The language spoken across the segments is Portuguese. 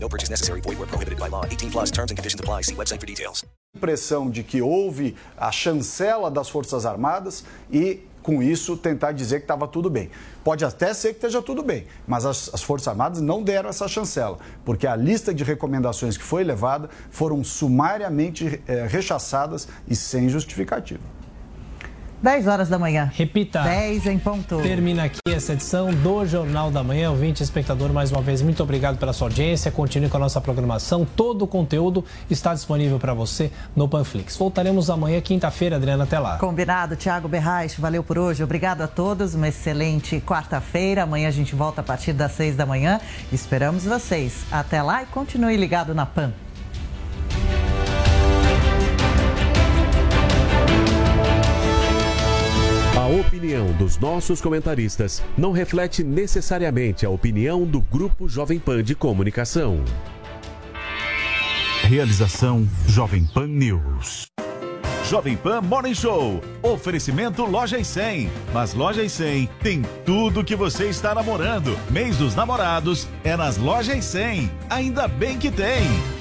No purchase necessary. Void where prohibited by law. 18 plus terms and conditions apply. See website for details. Impressão de que houve a chancela das Forças Armadas e com isso tentar dizer que estava tudo bem. Pode até ser que esteja tudo bem, mas as, as, Forças Armadas não deram essa chancela, porque a lista de recomendações que foi levada foram sumariamente é, rechaçadas e sem justificativa. 10 horas da manhã. Repita. 10 em ponto. Termina aqui essa edição do Jornal da Manhã. Ouvinte, espectador, mais uma vez, muito obrigado pela sua audiência. Continue com a nossa programação. Todo o conteúdo está disponível para você no Panflix. Voltaremos amanhã, quinta-feira, Adriana, até lá. Combinado. Tiago Berrais, valeu por hoje. Obrigado a todos. Uma excelente quarta-feira. Amanhã a gente volta a partir das 6 da manhã. Esperamos vocês. Até lá e continue ligado na PAN. Opinião dos nossos comentaristas não reflete necessariamente a opinião do Grupo Jovem Pan de Comunicação. Realização Jovem Pan News. Jovem Pan Morning Show. Oferecimento Loja e 100. Mas Loja e 100 tem tudo que você está namorando. Mês dos namorados é nas Lojas e 100. Ainda bem que tem.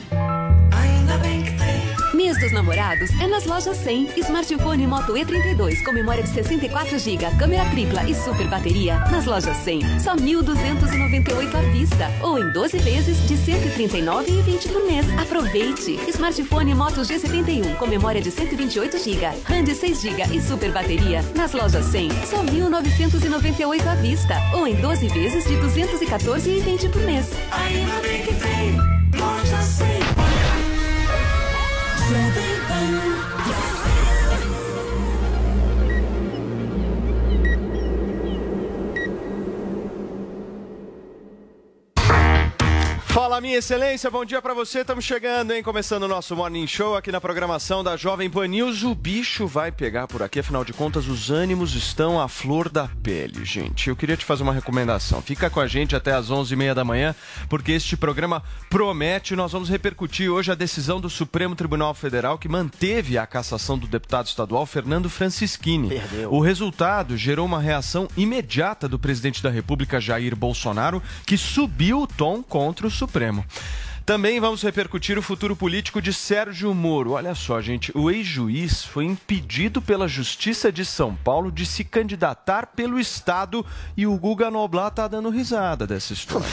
Mês dos namorados é nas lojas 100. Smartphone Moto E32 com memória de 64 GB, câmera tripla e super bateria. Nas lojas 100, só 1.298 à vista. Ou em 12 vezes de 139,20 por mês. Aproveite! Smartphone Moto G71 com memória de 128 GB, RAM de 6 GB e super bateria. Nas lojas 100, só 1.998 à vista. Ou em 12 vezes de 214,20 por mês. Ainda bem que tem loja 100. Sleeping Fala, minha excelência, bom dia para você. Estamos chegando, hein? Começando o nosso Morning Show aqui na programação da Jovem Pan News. O bicho vai pegar por aqui, afinal de contas, os ânimos estão à flor da pele, gente. Eu queria te fazer uma recomendação. Fica com a gente até às 11h30 da manhã, porque este programa promete. Nós vamos repercutir hoje a decisão do Supremo Tribunal Federal que manteve a cassação do deputado estadual Fernando Francischini. Perdeu. O resultado gerou uma reação imediata do presidente da República, Jair Bolsonaro, que subiu o tom contra o Supremo. Supremo. Também vamos repercutir o futuro político de Sérgio Moro. Olha só, gente, o ex-juiz foi impedido pela Justiça de São Paulo de se candidatar pelo Estado e o Guga Noblat tá dando risada dessa história.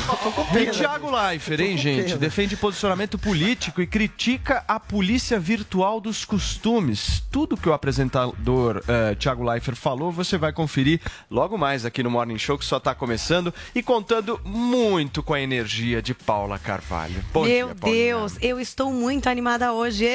E Thiago Leifert, hein, gente, defende posicionamento político e critica a polícia virtual dos costumes. Tudo que o apresentador uh, Thiago Leifert falou, você vai conferir logo mais aqui no Morning Show, que só está começando e contando muito com a energia de Paula Carvalho. Bom Meu. Deus, eu estou muito animada hoje.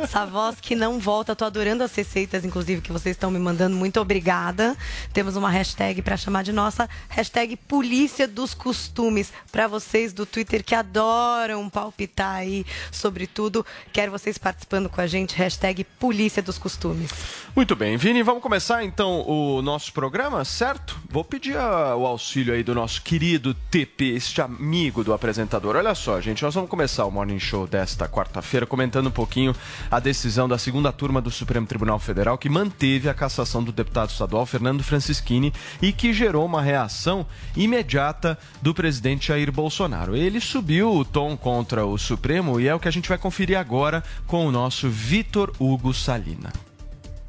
Essa voz que não volta, tô adorando as receitas, inclusive, que vocês estão me mandando. Muito obrigada. Temos uma hashtag para chamar de nossa, hashtag Polícia dos Costumes. Para vocês do Twitter que adoram palpitar aí sobre tudo, quero vocês participando com a gente, hashtag Polícia dos Costumes. Muito bem, Vini, vamos começar então o nosso programa, certo? Vou pedir a, o auxílio aí do nosso querido TP, este amigo do apresentador. Olha só, gente, nós vamos começar o Morning Show desta quarta-feira comentando um pouquinho a decisão da segunda turma do Supremo Tribunal Federal que manteve a cassação do deputado estadual Fernando Francischini e que gerou uma reação imediata do presidente Jair Bolsonaro. Ele subiu o tom contra o Supremo e é o que a gente vai conferir agora com o nosso Vitor Hugo Salina.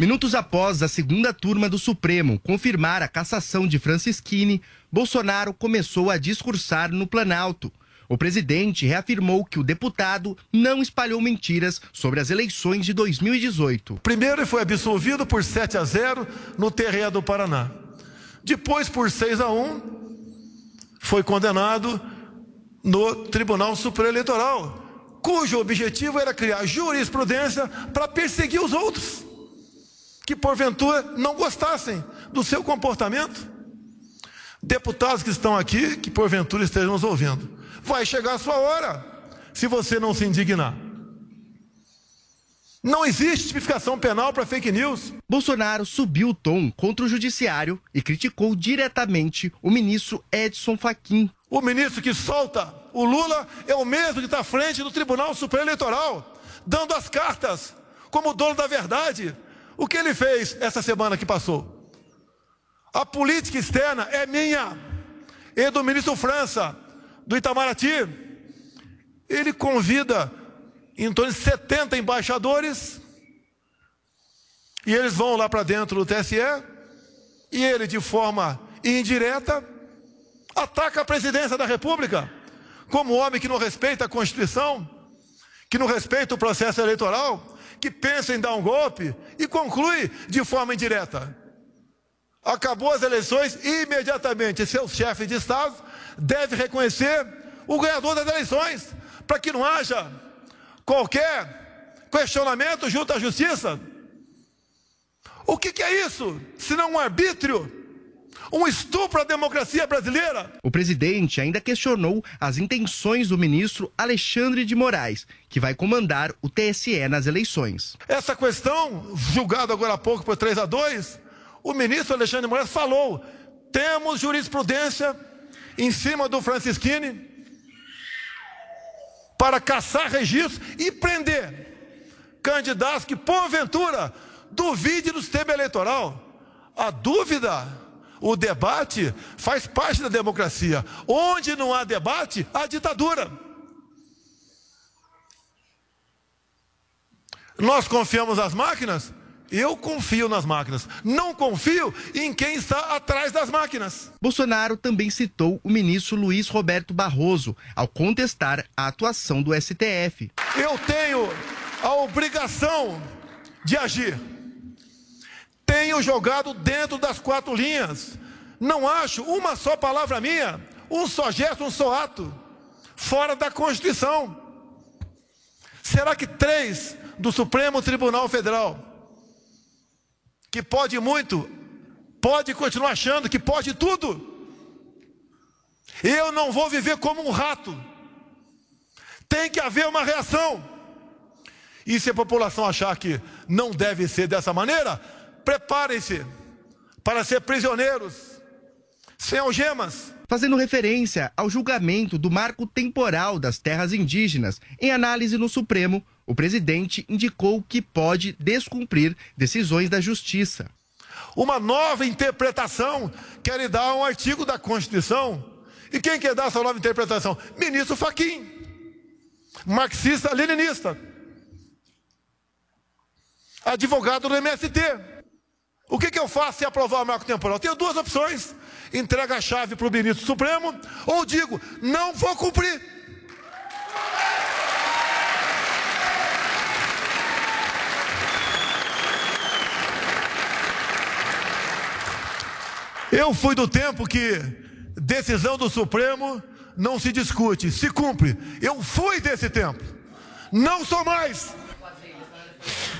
Minutos após a segunda turma do Supremo confirmar a cassação de Francischini, Bolsonaro começou a discursar no Planalto. O presidente reafirmou que o deputado não espalhou mentiras sobre as eleições de 2018. Primeiro, ele foi absolvido por 7 a 0 no terreno do Paraná. Depois, por 6 a 1, foi condenado no Tribunal Supremo Eleitoral, cujo objetivo era criar jurisprudência para perseguir os outros que porventura não gostassem do seu comportamento. Deputados que estão aqui, que porventura estejam nos ouvindo, vai chegar a sua hora, se você não se indignar. Não existe tipificação penal para fake news. Bolsonaro subiu o tom contra o judiciário e criticou diretamente o ministro Edson Fachin. O ministro que solta o Lula é o mesmo que está à frente do Tribunal Supremo Eleitoral, dando as cartas como dono da verdade. O que ele fez essa semana que passou? A política externa é minha e do ministro França, do Itamaraty. Ele convida em torno de 70 embaixadores, e eles vão lá para dentro do TSE, e ele, de forma indireta, ataca a presidência da República, como homem que não respeita a Constituição, que não respeita o processo eleitoral, que pensa em dar um golpe, e conclui de forma indireta. Acabou as eleições, imediatamente seu chefe de Estado deve reconhecer o ganhador das eleições, para que não haja qualquer questionamento junto à justiça. O que, que é isso? Se não um arbítrio? Um estupro à democracia brasileira? O presidente ainda questionou as intenções do ministro Alexandre de Moraes, que vai comandar o TSE nas eleições. Essa questão, julgada agora há pouco por 3 a 2, o ministro Alexandre Moraes falou: temos jurisprudência em cima do Francisquini para caçar registros e prender candidatos que, porventura, duvide do sistema eleitoral. A dúvida, o debate, faz parte da democracia. Onde não há debate, há ditadura. Nós confiamos nas máquinas? Eu confio nas máquinas. Não confio em quem está atrás das máquinas. Bolsonaro também citou o ministro Luiz Roberto Barroso ao contestar a atuação do STF. Eu tenho a obrigação de agir. Tenho jogado dentro das quatro linhas. Não acho uma só palavra minha, um só gesto, um só ato, fora da Constituição. Será que três do Supremo Tribunal Federal que pode muito, pode continuar achando que pode tudo. Eu não vou viver como um rato. Tem que haver uma reação. E se a população achar que não deve ser dessa maneira, preparem-se para ser prisioneiros, sem algemas. Fazendo referência ao julgamento do marco temporal das terras indígenas em análise no Supremo, o presidente indicou que pode descumprir decisões da Justiça. Uma nova interpretação quer dar um artigo da Constituição. E quem quer dar essa nova interpretação? Ministro Faquim, marxista-leninista, advogado do MST. O que, que eu faço se aprovar o marco temporal? Tenho duas opções: entrega a chave para o ministro Supremo, ou digo, não vou cumprir. Eu fui do tempo que decisão do Supremo não se discute, se cumpre. Eu fui desse tempo. Não sou mais.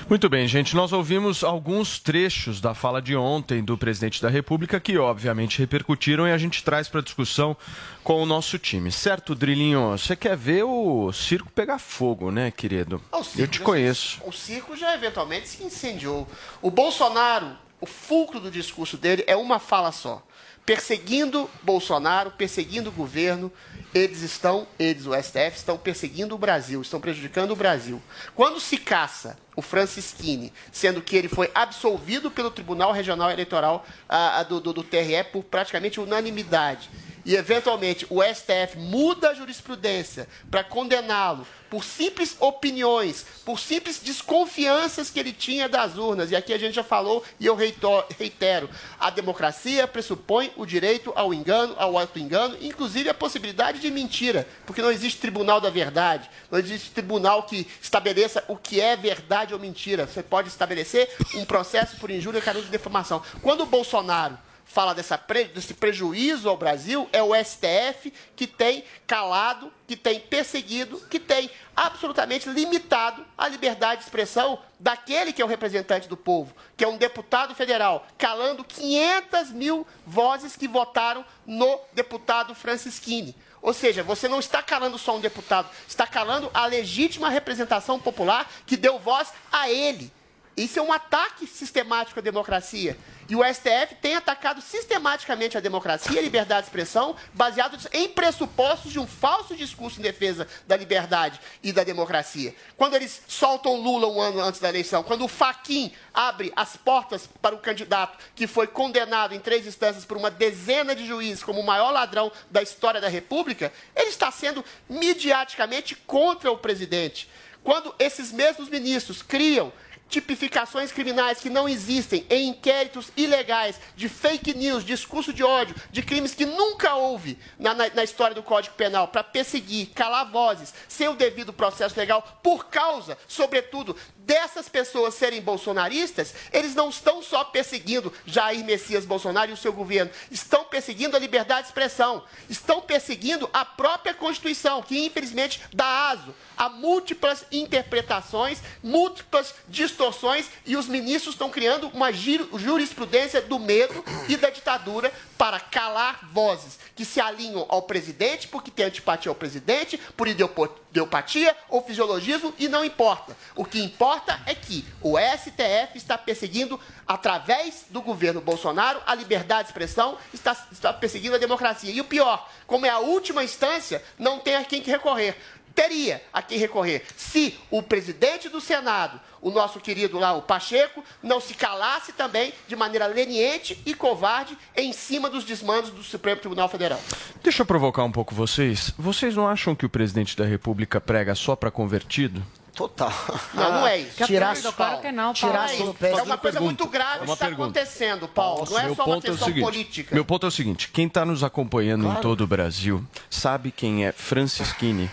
Muito bem, gente. Nós ouvimos alguns trechos da fala de ontem do presidente da República que, obviamente, repercutiram e a gente traz para discussão com o nosso time. Certo, Drilinho? Você quer ver o circo pegar fogo, né, querido? Eu te conheço. O circo já eventualmente se incendiou. O Bolsonaro o fulcro do discurso dele é uma fala só. Perseguindo Bolsonaro, perseguindo o governo, eles estão, eles, o STF, estão perseguindo o Brasil, estão prejudicando o Brasil. Quando se caça o Francisquini, sendo que ele foi absolvido pelo Tribunal Regional Eleitoral ah, do, do, do TRE por praticamente unanimidade, e eventualmente o STF muda a jurisprudência para condená-lo por simples opiniões, por simples desconfianças que ele tinha das urnas. E aqui a gente já falou e eu reitero: a democracia pressupõe o direito ao engano, ao auto-engano, inclusive a possibilidade de mentira, porque não existe tribunal da verdade, não existe tribunal que estabeleça o que é verdade ou mentira. Você pode estabelecer um processo por injúria, canudo de defamação. Quando o Bolsonaro fala dessa pre, desse prejuízo ao Brasil é o STF que tem calado, que tem perseguido, que tem absolutamente limitado a liberdade de expressão daquele que é o representante do povo, que é um deputado federal, calando 500 mil vozes que votaram no deputado Francisquini. Ou seja, você não está calando só um deputado, está calando a legítima representação popular que deu voz a ele. Isso é um ataque sistemático à democracia. E o STF tem atacado sistematicamente a democracia e a liberdade de expressão, baseados em pressupostos de um falso discurso em defesa da liberdade e da democracia. Quando eles soltam Lula um ano antes da eleição, quando o Faquin abre as portas para o candidato que foi condenado em três instâncias por uma dezena de juízes como o maior ladrão da história da República, ele está sendo midiaticamente contra o presidente. Quando esses mesmos ministros criam tipificações criminais que não existem em inquéritos ilegais de fake news, discurso de ódio, de crimes que nunca houve na, na, na história do Código Penal, para perseguir, calar vozes, sem o devido processo legal, por causa, sobretudo, dessas pessoas serem bolsonaristas, eles não estão só perseguindo Jair Messias Bolsonaro e o seu governo, estão perseguindo a liberdade de expressão, estão perseguindo a própria Constituição, que infelizmente dá aso a múltiplas interpretações, múltiplas distorções, e os ministros estão criando uma jurisprudência do medo e da ditadura para calar vozes que se alinham ao presidente porque tem antipatia ao presidente, por ideopatia ou fisiologismo, e não importa. O que importa é que o STF está perseguindo, através do governo Bolsonaro, a liberdade de expressão, está, está perseguindo a democracia. E o pior, como é a última instância, não tem a quem recorrer teria a quem recorrer se o presidente do Senado, o nosso querido lá, o Pacheco, não se calasse também de maneira leniente e covarde em cima dos desmandos do Supremo Tribunal Federal. Deixa eu provocar um pouco vocês. Vocês não acham que o presidente da República prega só para convertido? Total. Não, não é isso. Tirar claro que não, Tirar é, isso. é uma coisa muito grave é que está acontecendo, Paulo. Não é só uma questão é seguinte, política. Meu ponto é o seguinte: quem está nos acompanhando claro. em todo o Brasil sabe quem é Francisquini.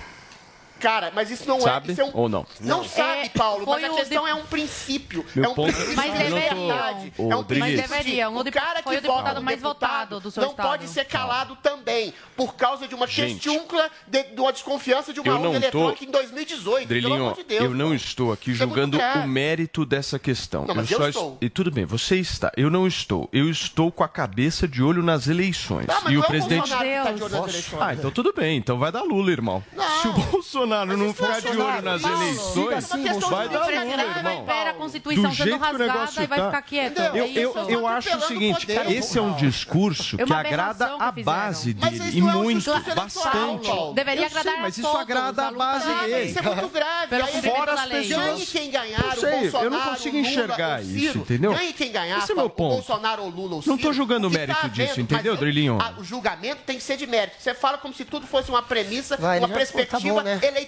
Cara, mas isso não sabe é. Isso é um... ou não? Não, sabe, é, Paulo, mas a questão de... é um princípio. Meu é um ponto... princípio mas deveriam. É um mas deveriam. O, o cara foi que o deputado mais votado do seu não estado. pode ser calado também, por causa de uma questiúncula de, de uma desconfiança de uma urna eletrônica em 2018. Drilinho, pelo amor de Deus. Eu não estou aqui é julgando é o mérito dessa questão. Não, mas eu, eu estou. E tudo bem, você está. Eu não estou. Eu estou com a cabeça de olho nas eleições. Tá, e o presidente. Tá de olho nas eleições. Ah, então tudo bem. Então vai dar Lula, irmão. Se o Bolsonaro não ficar de olho nas eleições, vai dar Lula, irmão. Espera a Constituição sendo rasgada e vai ficar quieto. Eu, eu, eu acho o seguinte, esse é um discurso que agrada a base dele, e muito, bastante. Deveria agradar mas isso agrada a base dele. Isso é muito grave. Fora as pessoas... Ganhe quem ganhar, o Bolsonaro, Eu não consigo enxergar isso, entendeu? Ganhe quem ganhar, esse é meu ponto. Bolsonaro ou Lula ou Ciro. Não estou julgando o mérito disso, entendeu, Drilinho? O julgamento tem que ser de mérito. Você fala como se tudo fosse uma premissa, uma perspectiva eleitoral.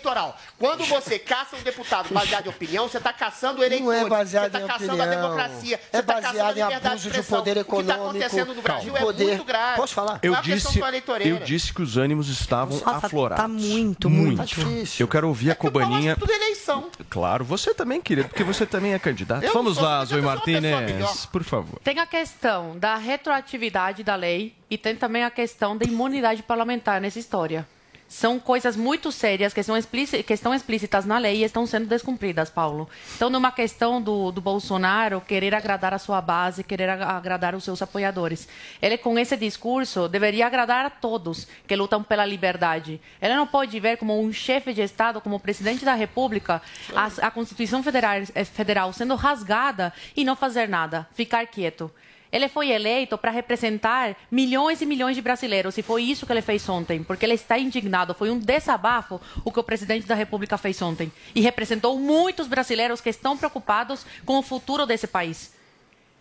Quando você caça um deputado baseado em opinião, você está caçando eleitores. Não é baseado você está caçando opinião. a democracia. Você é tá baseado em abuso de, de poder econômico. O que está acontecendo no Brasil poder. é muito grave. Posso falar? Eu disse, eu disse que os ânimos estavam Nossa, aflorados. Tá muito, muito. Muito. difícil. Eu quero ouvir é a Cobaninha. tudo eleição. Claro, você também, querido, porque você também é candidato. Eu Vamos lá, Zoe Martinez, por favor. Tem a questão da retroatividade da lei e tem também a questão da imunidade parlamentar nessa história são coisas muito sérias que, são explícitas, que estão explícitas na lei e estão sendo descumpridas, Paulo. Então, numa questão do, do Bolsonaro querer agradar a sua base, querer agradar os seus apoiadores, ele com esse discurso deveria agradar a todos que lutam pela liberdade. Ele não pode ver como um chefe de Estado, como presidente da República, a, a Constituição federal, eh, federal sendo rasgada e não fazer nada, ficar quieto. Ele foi eleito para representar milhões e milhões de brasileiros, e foi isso que ele fez ontem, porque ele está indignado. Foi um desabafo o que o presidente da República fez ontem. E representou muitos brasileiros que estão preocupados com o futuro desse país.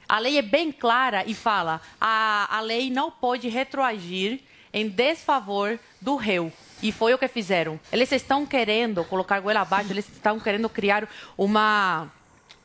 A lei é bem clara e fala: a, a lei não pode retroagir em desfavor do réu. E foi o que fizeram. Eles estão querendo colocar goela abaixo, eles estão querendo criar uma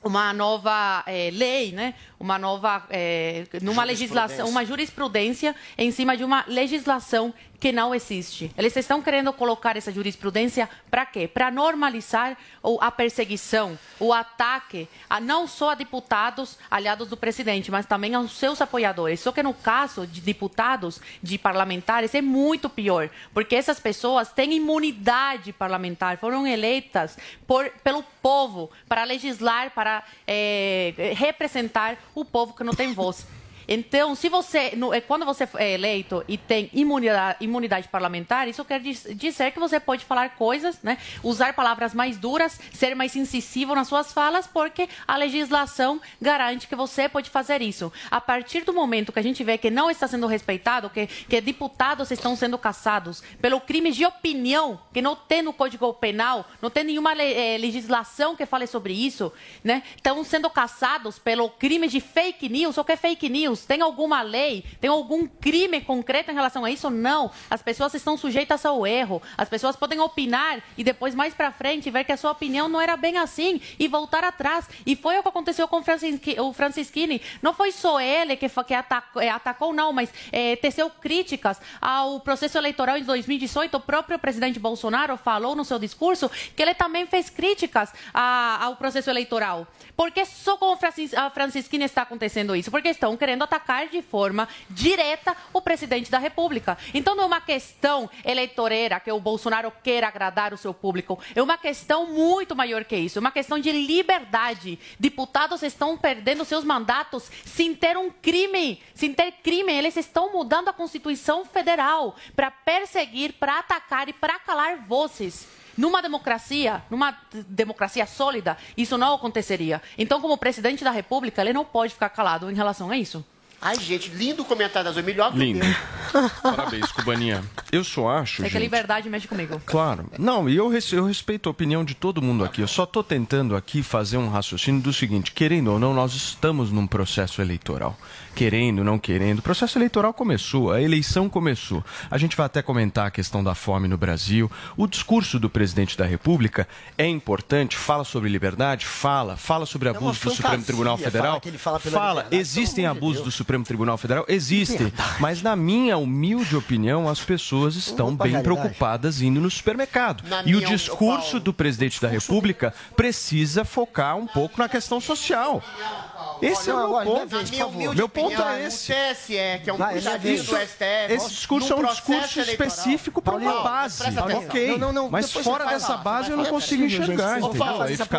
uma nova é, lei, né? Uma nova, é, numa legislação, uma jurisprudência em cima de uma legislação que não existe. Eles estão querendo colocar essa jurisprudência para quê? Para normalizar a perseguição, o ataque a não só a deputados aliados do presidente, mas também aos seus apoiadores. Só que no caso de deputados, de parlamentares, é muito pior, porque essas pessoas têm imunidade parlamentar, foram eleitas por, pelo povo para legislar, para é, representar o povo que não tem voz. Então, se você, é, quando você é eleito e tem imunidade, imunidade parlamentar, isso quer dizer que você pode falar coisas, né, usar palavras mais duras, ser mais incisivo nas suas falas, porque a legislação garante que você pode fazer isso. A partir do momento que a gente vê que não está sendo respeitado, que, que deputados estão sendo caçados pelo crime de opinião, que não tem no Código Penal, não tem nenhuma é, legislação que fale sobre isso, né? Estão sendo caçados pelo crime de fake news. O que é fake news? Tem alguma lei? Tem algum crime concreto em relação a isso? Não. As pessoas estão sujeitas ao erro. As pessoas podem opinar e depois, mais para frente, ver que a sua opinião não era bem assim e voltar atrás. E foi o que aconteceu com o Francisquini. Não foi só ele que, que atacou, é, atacou, não, mas é, teceu críticas ao processo eleitoral em 2018. O próprio presidente Bolsonaro falou no seu discurso que ele também fez críticas a, ao processo eleitoral. Por que só com a Francisquini está acontecendo isso? Porque estão querendo atacar de forma direta o presidente da República. Então não é uma questão eleitoreira que o Bolsonaro queira agradar o seu público. É uma questão muito maior que isso. É uma questão de liberdade. Deputados estão perdendo seus mandatos sem ter um crime, sem ter crime. Eles estão mudando a Constituição Federal para perseguir, para atacar e para calar vozes. Numa democracia, numa democracia sólida, isso não aconteceria. Então, como presidente da República, ele não pode ficar calado em relação a isso. Ai, gente, lindo o comentário da Zoe, melhor que lindo. Parabéns, Cubaninha. Eu só acho. É que a liberdade mexe comigo. Claro. Não, e eu, eu respeito a opinião de todo mundo aqui. Eu só estou tentando aqui fazer um raciocínio do seguinte: querendo ou não, nós estamos num processo eleitoral querendo, não querendo. O processo eleitoral começou, a eleição começou. A gente vai até comentar a questão da fome no Brasil. O discurso do presidente da República é importante, fala sobre liberdade, fala, fala sobre abuso é do Supremo Tribunal Federal. Fala, fala existem abusos do Supremo Tribunal Federal? Existem. Mas na minha humilde opinião, as pessoas estão bem preocupadas indo no supermercado. Na e o discurso do presidente da República precisa focar um pouco na questão social. Esse Olha, é o meu ponto. Minha meu ponto é esse. O TSE, que é um puxadinho do STF. Esse discurso é um discurso específico para uma base. Ok. Não, não, mas fora dessa base eu não consigo enxergar.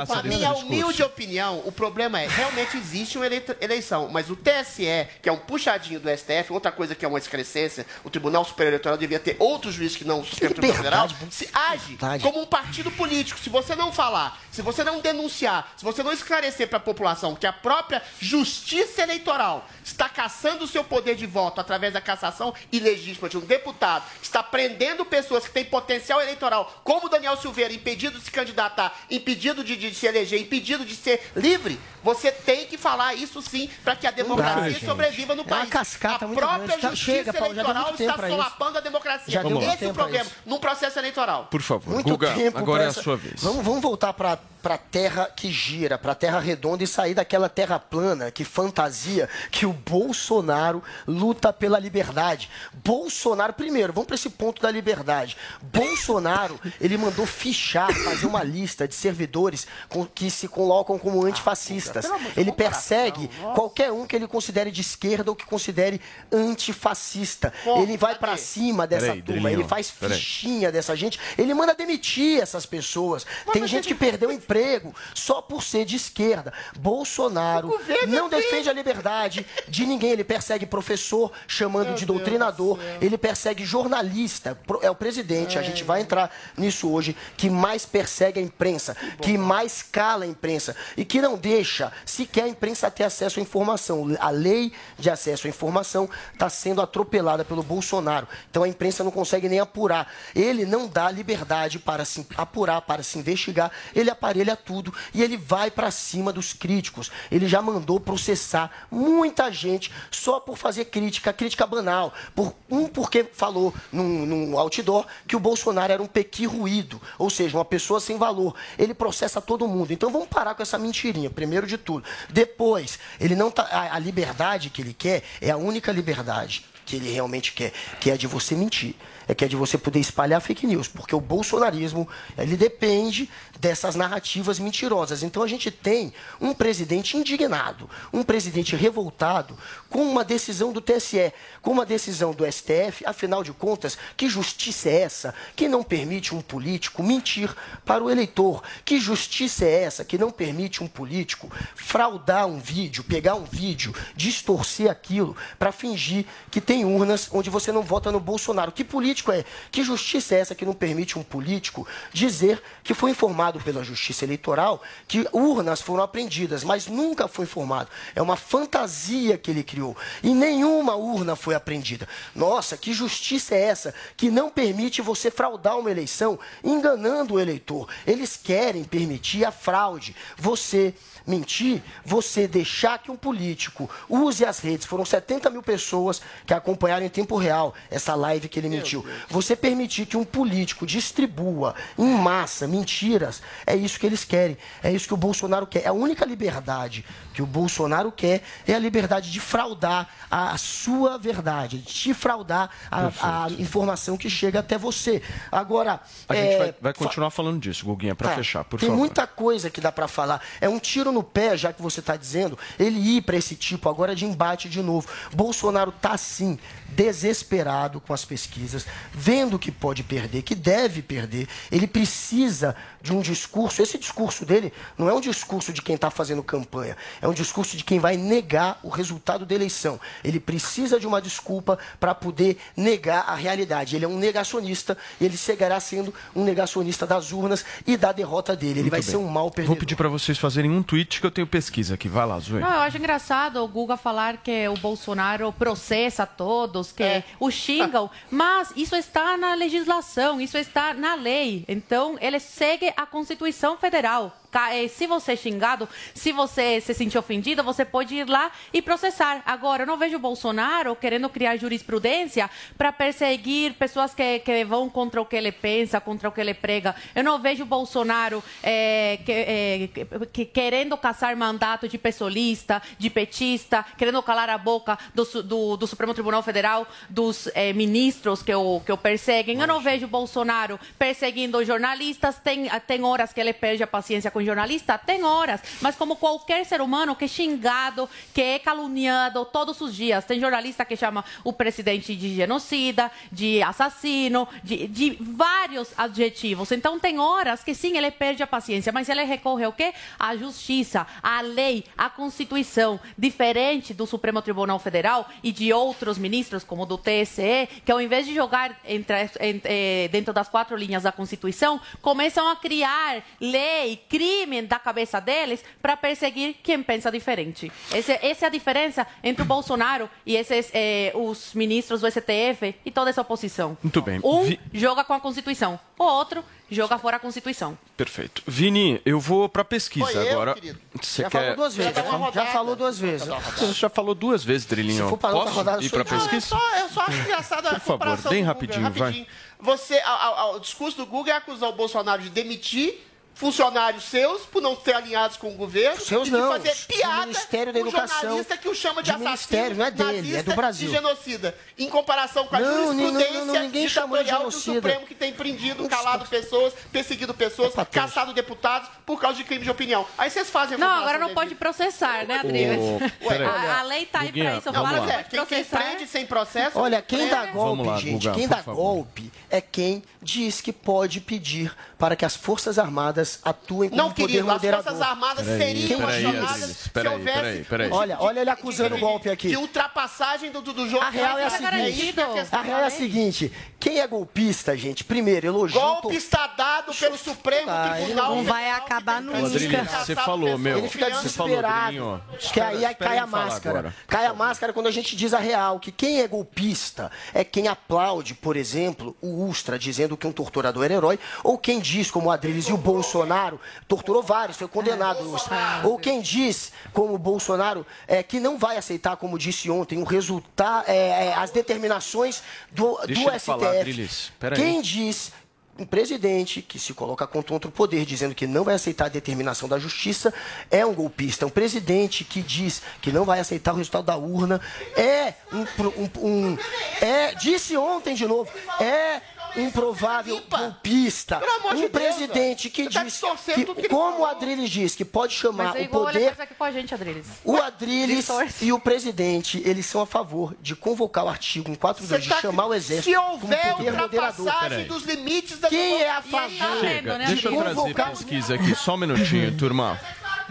A minha humilde opinião, o problema é, realmente existe uma eleição, mas o TSE, que é um puxadinho do STF, outra coisa que é uma excrescência, o Tribunal Superior Eleitoral devia ter outros juízes que não o Supremo Tribunal Federal, se age como um partido político. Se você não falar, se você não denunciar, se você não esclarecer para a população que a própria Justiça Eleitoral está caçando o seu poder de voto através da cassação ilegítima de um deputado, está prendendo pessoas que têm potencial eleitoral, como Daniel Silveira, impedido de se candidatar, impedido de, de se eleger, impedido de ser livre, você tem que falar isso sim para que a democracia dá, sobreviva no país. É cascata a própria grande. Tá, justiça chega, Paulo, eleitoral está solapando a democracia. Já Esse é o problema, num processo eleitoral. Por favor, muito Guga, tempo agora essa... é a sua vez. Vamos, vamos voltar para para a terra que gira, para a terra redonda e sair daquela terra plana que fantasia que o Bolsonaro luta pela liberdade. Bolsonaro, primeiro, vamos para esse ponto da liberdade. Bolsonaro, ele mandou fichar, fazer uma lista de servidores que se colocam como antifascistas. Ele persegue qualquer um que ele considere de esquerda ou que considere antifascista. Ele vai para cima dessa turma, ele faz fichinha dessa gente, ele manda demitir essas pessoas. Tem gente que perdeu emprego emprego só por ser de esquerda. Bolsonaro não defende a liberdade de ninguém. Ele persegue professor, chamando Meu de doutrinador. Ele persegue jornalista. É o presidente, é. a gente vai entrar nisso hoje, que mais persegue a imprensa, que mais cala a imprensa e que não deixa sequer a imprensa ter acesso à informação. A lei de acesso à informação está sendo atropelada pelo Bolsonaro. Então a imprensa não consegue nem apurar. Ele não dá liberdade para se apurar, para se investigar. Ele aparelha tudo e ele vai para cima dos críticos. Ele já mandou processar muita gente só por fazer crítica, crítica banal. Por, um porque falou num, num outdoor que o Bolsonaro era um pequi ruído, ou seja, uma pessoa sem valor. Ele processa todo mundo. Então vamos parar com essa mentirinha, primeiro de tudo. Depois, ele não tá, a, a liberdade que ele quer é a única liberdade que ele realmente quer, que é de você mentir é que é de você poder espalhar fake news, porque o bolsonarismo ele depende dessas narrativas mentirosas. Então a gente tem um presidente indignado, um presidente revoltado com uma decisão do TSE, com uma decisão do STF, afinal de contas, que justiça é essa que não permite um político mentir para o eleitor? Que justiça é essa que não permite um político fraudar um vídeo, pegar um vídeo, distorcer aquilo para fingir que tem urnas onde você não vota no Bolsonaro? Que político é? Que justiça é essa que não permite um político dizer que foi informado pela Justiça Eleitoral que urnas foram apreendidas, mas nunca foi informado? É uma fantasia que ele criou e nenhuma urna foi apreendida. Nossa, que justiça é essa que não permite você fraudar uma eleição enganando o eleitor? Eles querem permitir a fraude. Você mentir, você deixar que um político use as redes. Foram 70 mil pessoas que acompanharam em tempo real essa live que ele mentiu. Você permitir que um político distribua em massa mentiras, é isso que eles querem. É isso que o Bolsonaro quer. É a única liberdade que o Bolsonaro quer é a liberdade de fraudar a sua verdade, de te fraudar a, a informação que chega até você. Agora. A é, gente vai, vai continuar falando disso, Guguinha, para Tá. fechar, por Tem favor. muita coisa que dá para falar. É um tiro no pé, já que você está dizendo, ele ir para esse tipo agora de embate de novo. Bolsonaro está sim desesperado com as pesquisas, vendo que pode perder, que deve perder. Ele precisa de um discurso. Esse discurso dele não é um discurso de quem está fazendo campanha, é um discurso de quem vai negar o resultado da eleição. Ele precisa de uma desculpa para poder negar a realidade. Ele é um negacionista e ele seguirá sendo um negacionista das urnas e da derrota dele. Ele Muito vai bem. ser um mau perdedor. Vou pedir para vocês fazerem um tweet que eu tenho pesquisa aqui. Vai lá, Zoe. Não, eu acho engraçado o Guga falar que o Bolsonaro processa todos, que o xingam, mas isso está na legislação, isso está na lei. Então, ele segue a Constituição Federal. Eh, Se você é xingado, se você se sentir ofendido, você pode ir lá e processar. Agora, eu não vejo o Bolsonaro querendo criar jurisprudência para perseguir pessoas que, que vão contra o que ele pensa, contra o que ele prega. Eu não vejo o Bolsonaro eh, que- eh, que- que- querendo caçar mandato de pessoalista, de petista, querendo calar a boca do, do- do Supremo Tribunal Federal, dos eh, ministros que o, que o perseguem. Eu não vejo o Bolsonaro perseguindo jornalistas. Tem, tem horas que ele perde a paciência com jornalista? Tem horas. Mas como qualquer ser humano que é xingado, que é caluniado todos os dias. Tem jornalista que chama o presidente de genocida, de assassino, de, de vários adjetivos. Então tem horas que sim, ele perde a paciência, mas ele recorre ao quê? À justiça, à lei, à Constituição. Diferente do Supremo Tribunal Federal e de outros ministros, como do TSE, que ao invés de jogar entre- entre- eh, dentro das quatro linhas da Constituição, começam a criar lei, crime da cabeça deles para perseguir quem pensa diferente. Esse- essa é a diferença entre o Bolsonaro e esses, eh, os ministros do STF e toda essa oposição. Muito bem. Um Vi- joga com a Constituição, o outro joga fora a Constituição. Perfeito. Vini, eu vou para pesquisa Foi eu, agora. querido. Você Já quer... falou duas vezes. Já, já falou duas vezes. Você já falou duas vezes, Drilinho. Se for pra outra Posso rodada, ir para eu. pesquisa? Eu só, eu só acho engraçado a Por favor, bem rapidinho, Guga, vai. Você, a- a- a- o discurso do Google é acusar o Bolsonaro de demitir funcionários seus por não ser alinhados com o governo Seus e de não, fazer piada Ministério da com o Educação. jornalista que o chama de, De assassino, ministério, não é dele, é do nazista Brasil. e genocida. Em comparação com a Não, não, não, jurisprudência não, ninguém chamou de ditatorial do. Supremo que tem prendido, calado pessoas, perseguido pessoas, caçado deputados por causa de crime de opinião. Aí vocês fazem a Não, agora não pode processar, né, Adriles? A, a lei tá aí Guguinha, pra isso. Fala lá. que É, quem, quem processar. prende sem processo... Olha, quem dá golpe, lá, gente, Guga, quem dá favor. golpe é quem diz que pode pedir para que as Forças Armadas atuem como Não, poder querido, as moderador. Forças Armadas Peraí, seriam peraí, acionadas se peraí, houvesse peraí, peraí. Olha, olha ele acusando o golpe aqui. de ultrapassagem do, do, do jogo. A real é a seguinte, isso que a questão a real é a seguinte, quem é golpista, gente, primeiro, elogio... Golpe está dado pelo Supremo Ah, Tribunal não vai acabar Adriles, você falou, meu. Ele fica Você falou, desesperado. Que aí, cai a máscara. Cai a máscara quando a gente diz a real, que quem é golpista é quem aplaude, por exemplo, o Ustra dizendo que um torturador era herói, ou quem diz, como o Adriles e o Bolsonaro, torturou vários, foi condenado o Ustra. Ou quem diz, como o Bolsonaro, é, que não vai aceitar, como disse ontem, o resultado, é, é, as determinações do, Deixa do STF. falar, Adriles. Pera aí. quem diz Um presidente que se coloca contra outro poder, dizendo que não vai aceitar a determinação da justiça, é um golpista. Um presidente que diz que não vai aceitar o resultado da urna, é um. um, um é, disse ontem de novo, é um provável golpista. de Um Deus, presidente que tá diz distorcendo que, que como o Adriles diz, que pode chamar Mas é o poder faz aqui com a gente, Adriles. o Adriles e o presidente, eles são a favor de convocar o artigo 142, de tá- chamar o exército Se como houver moderador. ultrapassagem dos limites da Quem é a favor? Tá deixa eu trazer Convocar- pesquisa aqui, só um minutinho, turma.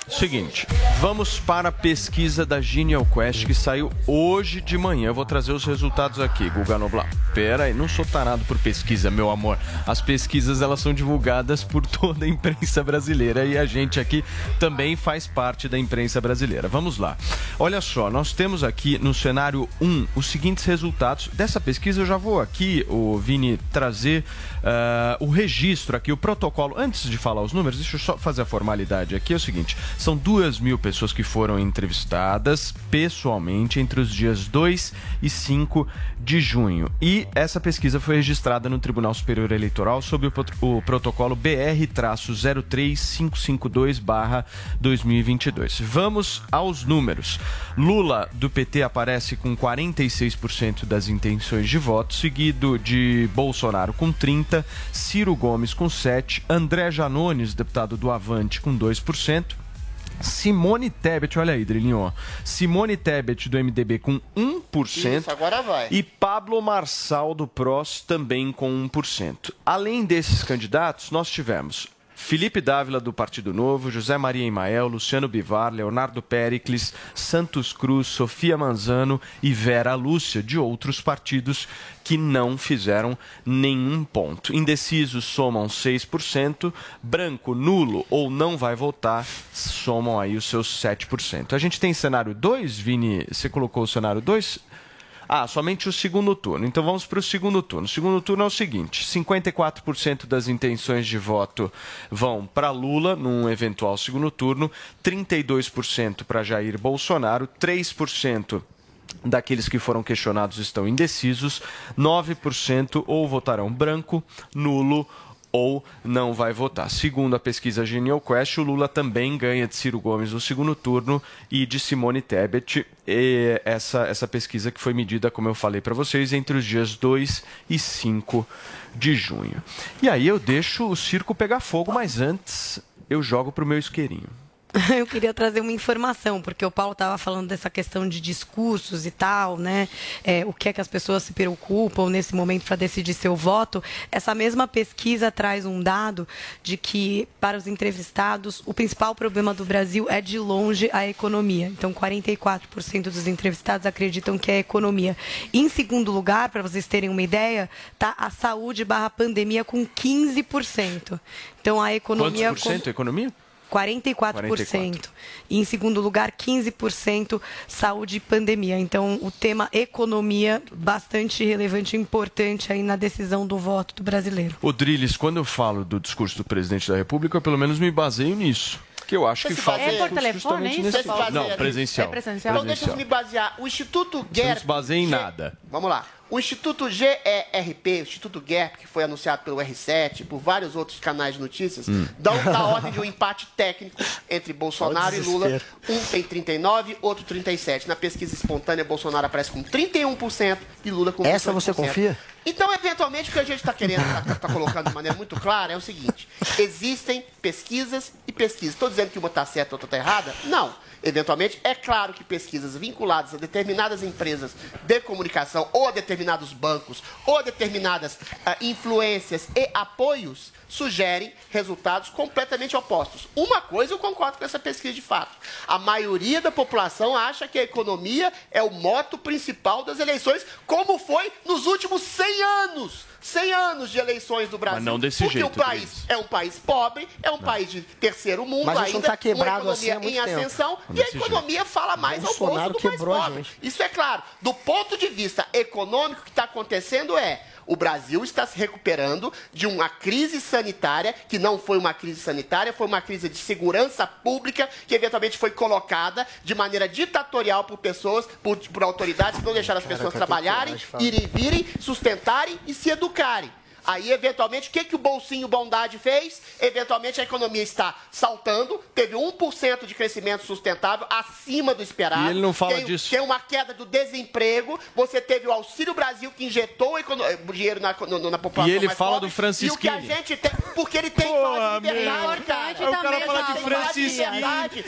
Seguinte, vamos para a pesquisa da Genial Quest que saiu hoje de manhã. Eu vou trazer os resultados aqui, Guga Noblar. Pera aí, não sou tarado por pesquisa, meu amor. As pesquisas elas são divulgadas por toda a imprensa brasileira e a gente aqui também faz parte da imprensa brasileira. Vamos lá. Olha só, nós temos aqui no cenário 1 os seguintes resultados dessa pesquisa. Eu já vou aqui, o Vini, trazer ah, o registro aqui, o protocolo. Antes de falar os números, deixa eu só fazer a formalidade aqui. É o seguinte: são duas mil pessoas que foram entrevistadas pessoalmente entre os dias 2 e 5 de junho. E essa pesquisa foi registrada no Tribunal Superior Eleitoral sob o, protocolo BR-03552-2022. Vamos aos números. Lula, do PT, aparece com 46% das intenções de voto, seguido de Bolsonaro com 30%, Ciro Gomes com 7%, André Janones, deputado do Avante, com 2%. Simone Tebet, olha aí, Drilinho. Simone Tebet do MDB com 1%. Isso, agora vai. E Pablo Marçal do PROS também com 1%. Além desses candidatos, nós tivemos Felipe Dávila do Partido Novo, José Maria Emael, Luciano Bivar, Leonardo Pericles, Santos Cruz, Sofia Manzano e Vera Lúcia de outros partidos que não fizeram nenhum ponto. Indecisos somam 6%, branco, nulo ou não vai votar somam aí os seus 7%. A gente tem cenário 2, Vini, você colocou o cenário 2? Ah, somente o segundo turno. Então vamos para o segundo turno. O segundo turno é o seguinte: 54% das intenções de voto vão para Lula num eventual segundo turno, 32% para Jair Bolsonaro, 3% daqueles que foram questionados estão indecisos, 9% ou votarão branco, nulo ou não vai votar. Segundo a pesquisa Genial Quest, o Lula também ganha de Ciro Gomes no segundo turno e de Simone Tebet. Essa, essa pesquisa que foi medida, como eu falei para vocês, entre os dias 2 e 5 de junho. E aí eu deixo o circo pegar fogo, mas antes eu jogo pro meu isqueirinho. Eu queria trazer uma informação, porque o Paulo estava falando dessa questão de discursos e tal, né? É, o que é que as pessoas se preocupam nesse momento para decidir seu voto. Essa mesma pesquisa traz um dado de que, para os entrevistados, o principal problema do Brasil é, de longe, a economia. Então, 44% dos entrevistados acreditam que é a economia. Em segundo lugar, para vocês terem uma ideia, tá a saúde barra pandemia com 15%. Então, a economia... Quantos por cento economia? 44%. 44%. E em segundo lugar, 15% saúde e pandemia. Então, o tema economia, bastante relevante e importante aí na decisão do voto do brasileiro. O Drilis, quando eu falo do discurso do presidente da República, eu pelo menos me baseio nisso. Que eu acho que falta É por telefone, é isso? nesse Não, nisso? presencial. É presencial? Então deixa eu me basear. O Instituto Você não se baseia em nada. Vamos lá. O Instituto GERP, o Instituto GERP, que foi anunciado pelo R7, por vários outros canais de notícias, Hum. dão da ordem de um empate técnico entre Bolsonaro e Lula. Um tem 39, outro 37. Na pesquisa espontânea, Bolsonaro aparece com 31% e Lula com 28%. Essa você confia? Então, eventualmente, o que a gente está querendo, está colocando de maneira muito clara, é o seguinte: existem pesquisas e pesquisas. Estou dizendo que uma está certa e outra está errada? Não. Eventualmente, é claro que pesquisas vinculadas a determinadas empresas de comunicação, ou a determinados bancos, ou a determinadas ah, influências e apoios, sugerem resultados completamente opostos. Uma coisa eu concordo com essa pesquisa de fato. A maioria da população acha que a economia é o moto principal das eleições, como foi nos últimos 100 anos. 100 anos de eleições do Brasil. não desse porque jeito, o país Luiz. é um país pobre, é um país de terceiro mundo Mas não ainda, tá quebrado uma assim economia em muito tempo. ascensão Não e a economia fala mais Bolsonaro ao bolso do mais pobre. Isso é claro. Do ponto de vista econômico, o que está acontecendo é o Brasil está se recuperando de uma crise sanitária, que não foi uma crise sanitária, foi uma crise de segurança pública, que eventualmente foi colocada de maneira ditatorial por pessoas, por, por autoridades que não deixaram as pessoas Caraca, trabalharem, irem e virem, sustentarem e se educarem. Aí, eventualmente, o que, que o Bolsinho Bondade fez? Eventualmente, a economia está saltando, teve 1% de crescimento sustentável, acima do esperado. E ele não fala tem, disso. Tem uma queda do desemprego, você teve o Auxílio Brasil, que injetou econo- o dinheiro na, no- na população E ele mais fala pobre, do Francisquini. E o que a gente tem, porque ele tem que falar de liberdade, cara. Aí o cara fala de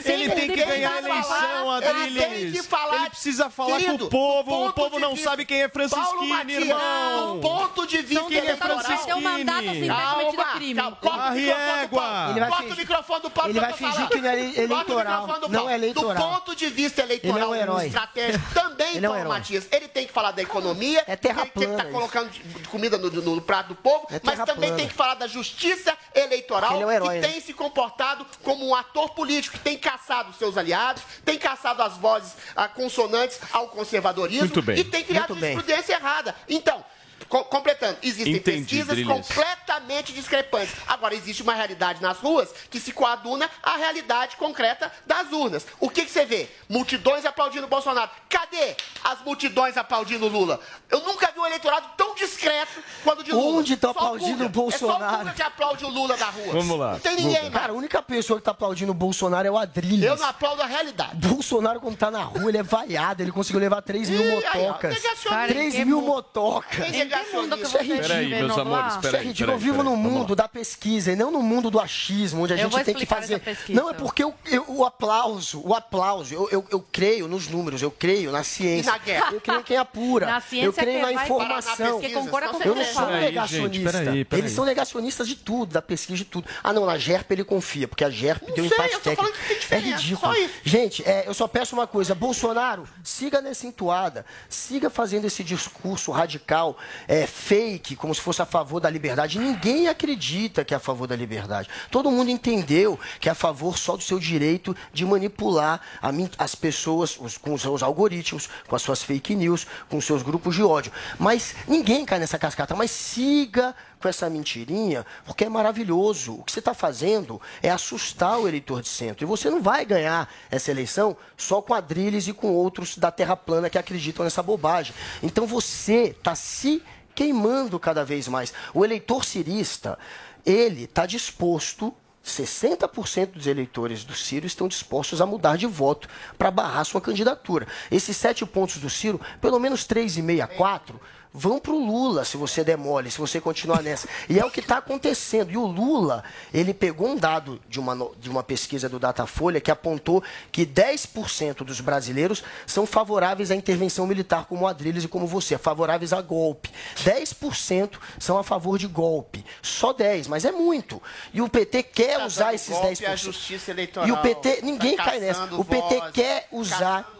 ele tem que ganhar a eleição, Adriles. Ele precisa falar com o povo, o povo não sabe quem é Francisquini, irmão. Do ponto de vista Quem é eleitoral. Francisquini? Calma, calma. Corta o A microfone do Paulo. régua. Ele vai Corta o fingir- microfone do Paulo ele vai eu fingir que não é ele- Corta o eleitoral. microfone do Não é eleitoral. Do ponto de vista eleitoral, Ele é um herói. estratégico também, Ele é um Paulo herói. Matias, ele tem que falar da economia, É terra ele tem que estar isso. colocando comida no, prato do povo, É mas também plana. tem que falar da justiça eleitoral, Ele é um herói, que né? tem se comportado como um ator político, que tem caçado os seus aliados, tem caçado as vozes ah, consonantes ao conservadorismo Muito bem. e tem criado jurisprudência errada. Então, co- completando, existem Entendi, pesquisas Drilis. completamente discrepantes. Agora, existe uma realidade nas ruas que se coaduna à realidade concreta das urnas. O que, que você vê? Multidões aplaudindo o Bolsonaro. Cadê as multidões aplaudindo o Lula? Eu nunca vi um eleitorado tão discreto quanto o de Lula. Onde tá Só aplaudindo o Guga. É só o Bolsonaro? Que aplaude o Lula da rua. Vamos lá, Não tem ninguém, Guga. cara. A única pessoa que tá aplaudindo o Bolsonaro é o Adrilles. Eu não aplaudo a realidade. Bolsonaro, quando tá na rua, ele é vaiado. Ele conseguiu levar 3 mil Ih, aí, ó, motocas. negacionista. 3 Cara, mil motocas. Mundo que você ridículo. Peraí, meus amores, é peraí, ridículo. peraí, Eu vivo no mundo da pesquisa e não no mundo do achismo, onde a Eu gente tem que fazer. Não, é porque eu- eu- o aplauso, o aplauso, eu, eu, eu creio nos números, eu creio na ciência. E na guerra? Eu creio em quem apura. Na ciência eu creio na informação. Concorda com Eu não sou um gente, negacionista. peraí, peraí. Eles são negacionistas de tudo, da pesquisa de tudo. Ah, não, na GERP ele confia, porque a GERP Não sei, empate técnico. É ridículo. Gente, é, eu só peço uma coisa. Bolsonaro, siga nessa entoada. Siga fazendo esse discurso radical, é, fake, como se fosse a favor da liberdade. Ninguém acredita que é a favor da liberdade. Todo mundo entendeu que é a favor só do seu direito de manipular a as pessoas os- com os seus algoritmos, com as suas fake news, com os seus grupos de ódio. Mas ninguém cai nessa cascata. Mas siga com essa mentirinha, porque é maravilhoso. O que você está fazendo é assustar o eleitor de centro. E você não vai ganhar essa eleição só com Adrilles e com outros da Terra plana que acreditam nessa bobagem. Então você está se queimando cada vez mais. O eleitor cirista, ele está disposto 60% dos eleitores do Ciro estão dispostos a mudar de voto para barrar sua candidatura. Esses sete pontos do Ciro, pelo menos 3,5 a 4, vão para o Lula se você demole, se você continuar nessa. E é o que está acontecendo. E o Lula, ele pegou um dado de uma, de uma pesquisa do Datafolha que apontou que 10% dos brasileiros são favoráveis à intervenção militar, como o Adrilles e como você, favoráveis a golpe. 10% são a favor de golpe. Só 10, mas é muito. E o PT quer usar esses golpe 10%. é a justiça eleitoral. E o PT, ninguém Tá cai nessa. O PT voz, quer usar.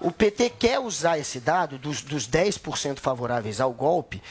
O PT quer usar esse dado dos, dos 10% favoráveis ao golpe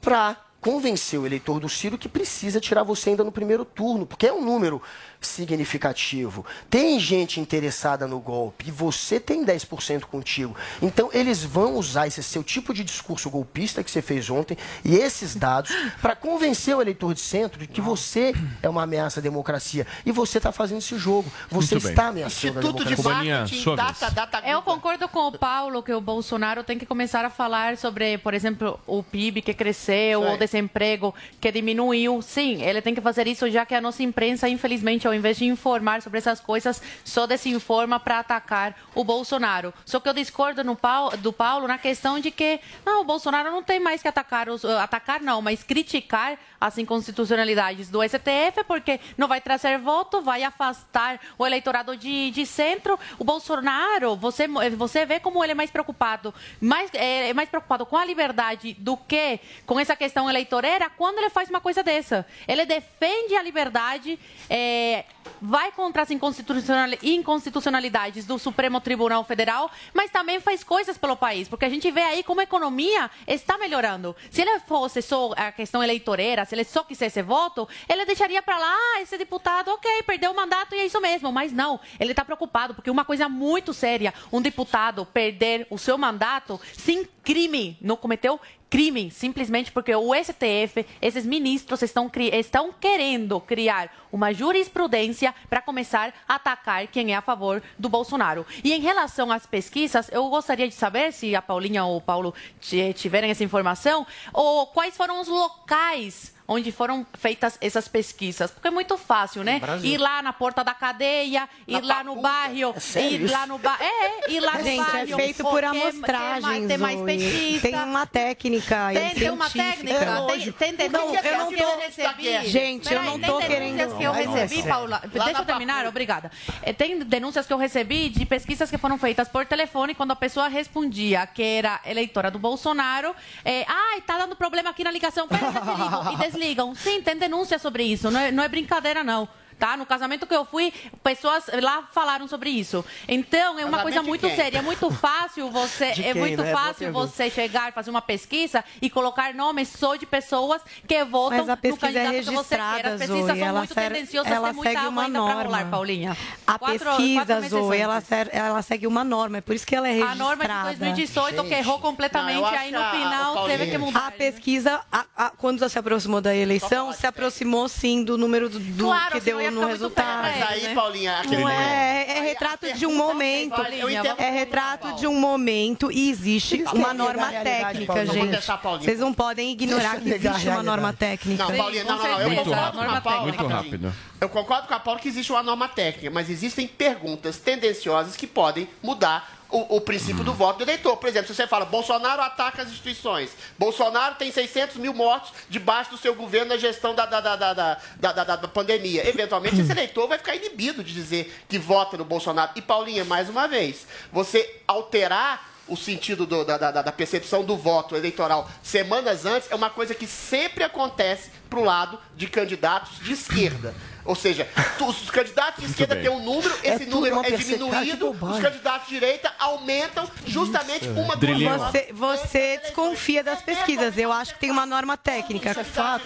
para convencer o eleitor do Ciro que precisa tirar você ainda no primeiro turno, porque é um número significativo. Tem gente interessada no golpe e você tem 10% contigo. Então eles vão usar esse seu tipo de discurso golpista que você fez ontem e esses dados para convencer o eleitor de centro de que você é uma ameaça à democracia e você está fazendo esse jogo. Você Muito bem. está ameaçando a Instituto de democracia. Cubaninha, Marketing, data, vez. data, Eu concordo com o Paulo que o Bolsonaro tem que começar a falar sobre, por exemplo, o PIB que cresceu, o desemprego que diminuiu. Sim, ele tem que fazer isso, já que a nossa imprensa, infelizmente, ao invés de informar sobre essas coisas, só desinforma para atacar o Bolsonaro. Só que eu discordo no Pau- do Paulo na questão de que não, o Bolsonaro não tem mais que atacar, os, atacar não, mas criticar as inconstitucionalidades do STF, porque não vai trazer voto, vai afastar o eleitorado de, de centro. O Bolsonaro, você, você vê como ele é mais preocupado, mais, é, é mais preocupado com a liberdade do que com essa questão eleitoreira quando ele faz uma coisa dessa. Ele defende a liberdade, é, vai contra as inconstitucionali- inconstitucionalidades do Supremo Tribunal Federal, mas também faz coisas pelo país, porque a gente vê aí como a economia está melhorando. Se ele fosse só a questão eleitoreira, se ele só quisesse voto, ele deixaria para lá ah, esse deputado, ok, perdeu o mandato e é isso mesmo. Mas não, ele está preocupado, porque uma coisa muito séria, um deputado perder o seu mandato sem crime, não cometeu crime, simplesmente porque o STF, esses ministros estão, estão querendo criar uma jurisprudência para começar a atacar quem é a favor do Bolsonaro. E em relação às pesquisas, eu gostaria de saber se a Paulinha ou o Paulo ti- tiverem essa informação, ou quais foram os locais onde foram feitas essas pesquisas. Porque é muito fácil, né? Ir lá na porta da cadeia, ir lá no bairro, sério ir lá no bairro. É, ir lá no Gente, bairro. é feito por amostragem, Ter mais pesquisa. Tem uma técnica, é Tem, tem uma técnica, É tem, lógico. tem denúncias Não, eu não que tô- eu recebi. Gente, eu Peraí, não tem tô denúncias querendo- que eu Ai, não, é recebi. Paula. Lá Deixa eu terminar, obrigada. É, Tem denúncias que eu recebi de pesquisas que foram feitas por telefone quando a pessoa respondia que era eleitora do Bolsonaro. É, Ai, tá dando problema aqui na ligação. Peraí, eu te ligo. E desligam. Sim, tem denúncia sobre isso. Não é, não é brincadeira, não. Tá? No casamento que eu fui, pessoas lá falaram sobre isso. Então, é uma Casamento coisa muito quem? séria. É muito fácil você. É quem, muito né? Fácil você chegar e fazer uma pesquisa e colocar nomes só de pessoas que votam Mas a no é candidato que você quer. As pesquisas Zoe. são Ela muito ser- tendenciosas, ela tem muita segue uma norma. rolar, Paulinha. A Quatro- pesquisa, quatro Zoe, ela, ser- ela segue uma norma, é por isso que ela é registrada. A norma de 2018 que errou completamente, Não, aí no a- final o teve que mudar. A pesquisa, a- a- quando se aproximou da eleição, se aproximou sim do número do, do Claro, que deu no resultado. Mas aí, né? Paulinha, aquele Não momento- é, é retrato de um momento. Eu entendo- É retrato de um momento e existe uma é norma técnica, gente. Vocês não podem ignorar que existe uma norma técnica. Não, Paulinha, não, não, não. Eu Muito concordo com a Paula. Muito rápido. Eu concordo com a Paula que existe uma norma técnica, mas existem perguntas tendenciosas que podem mudar o, o princípio do voto do eleitor. Por exemplo, se você fala Bolsonaro ataca as instituições, Bolsonaro tem 600 mil mortos debaixo do seu governo na gestão da, da, da, da, da, da, da- pandemia. Eventualmente, esse eleitor vai ficar inibido de dizer que vota no Bolsonaro. E, Paulinha, mais uma vez, você alterar o sentido do- da, da, da percepção do voto eleitoral semanas antes é uma coisa que sempre acontece para o lado de candidatos de esquerda. Ou seja, tu- os candidatos de esquerda têm um número, É esse tudo número é diminuído, os candidatos de direita aumentam justamente uma Drilinho. Você, você desconfia das pesquisas. Eu acho que tem uma norma técnica.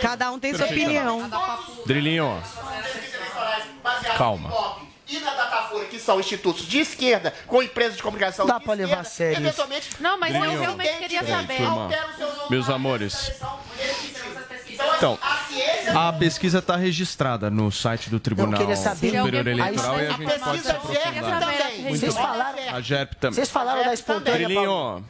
Cada um tem sua opinião. Drilinho, calma. E na Datafolha, que são institutos de esquerda, com empresas de comunicação Dá de pra levar esquerda, a sério isso. eventualmente... Não, mas eu realmente queria saber. turma, meus amores. Então, Então, a pesquisa está registrada no site do Tribunal queria saber- Superior Eleitoral e a gente pode se aprofundar. Vocês falaram, A GERP também. vocês falaram da espontânea, Paulo.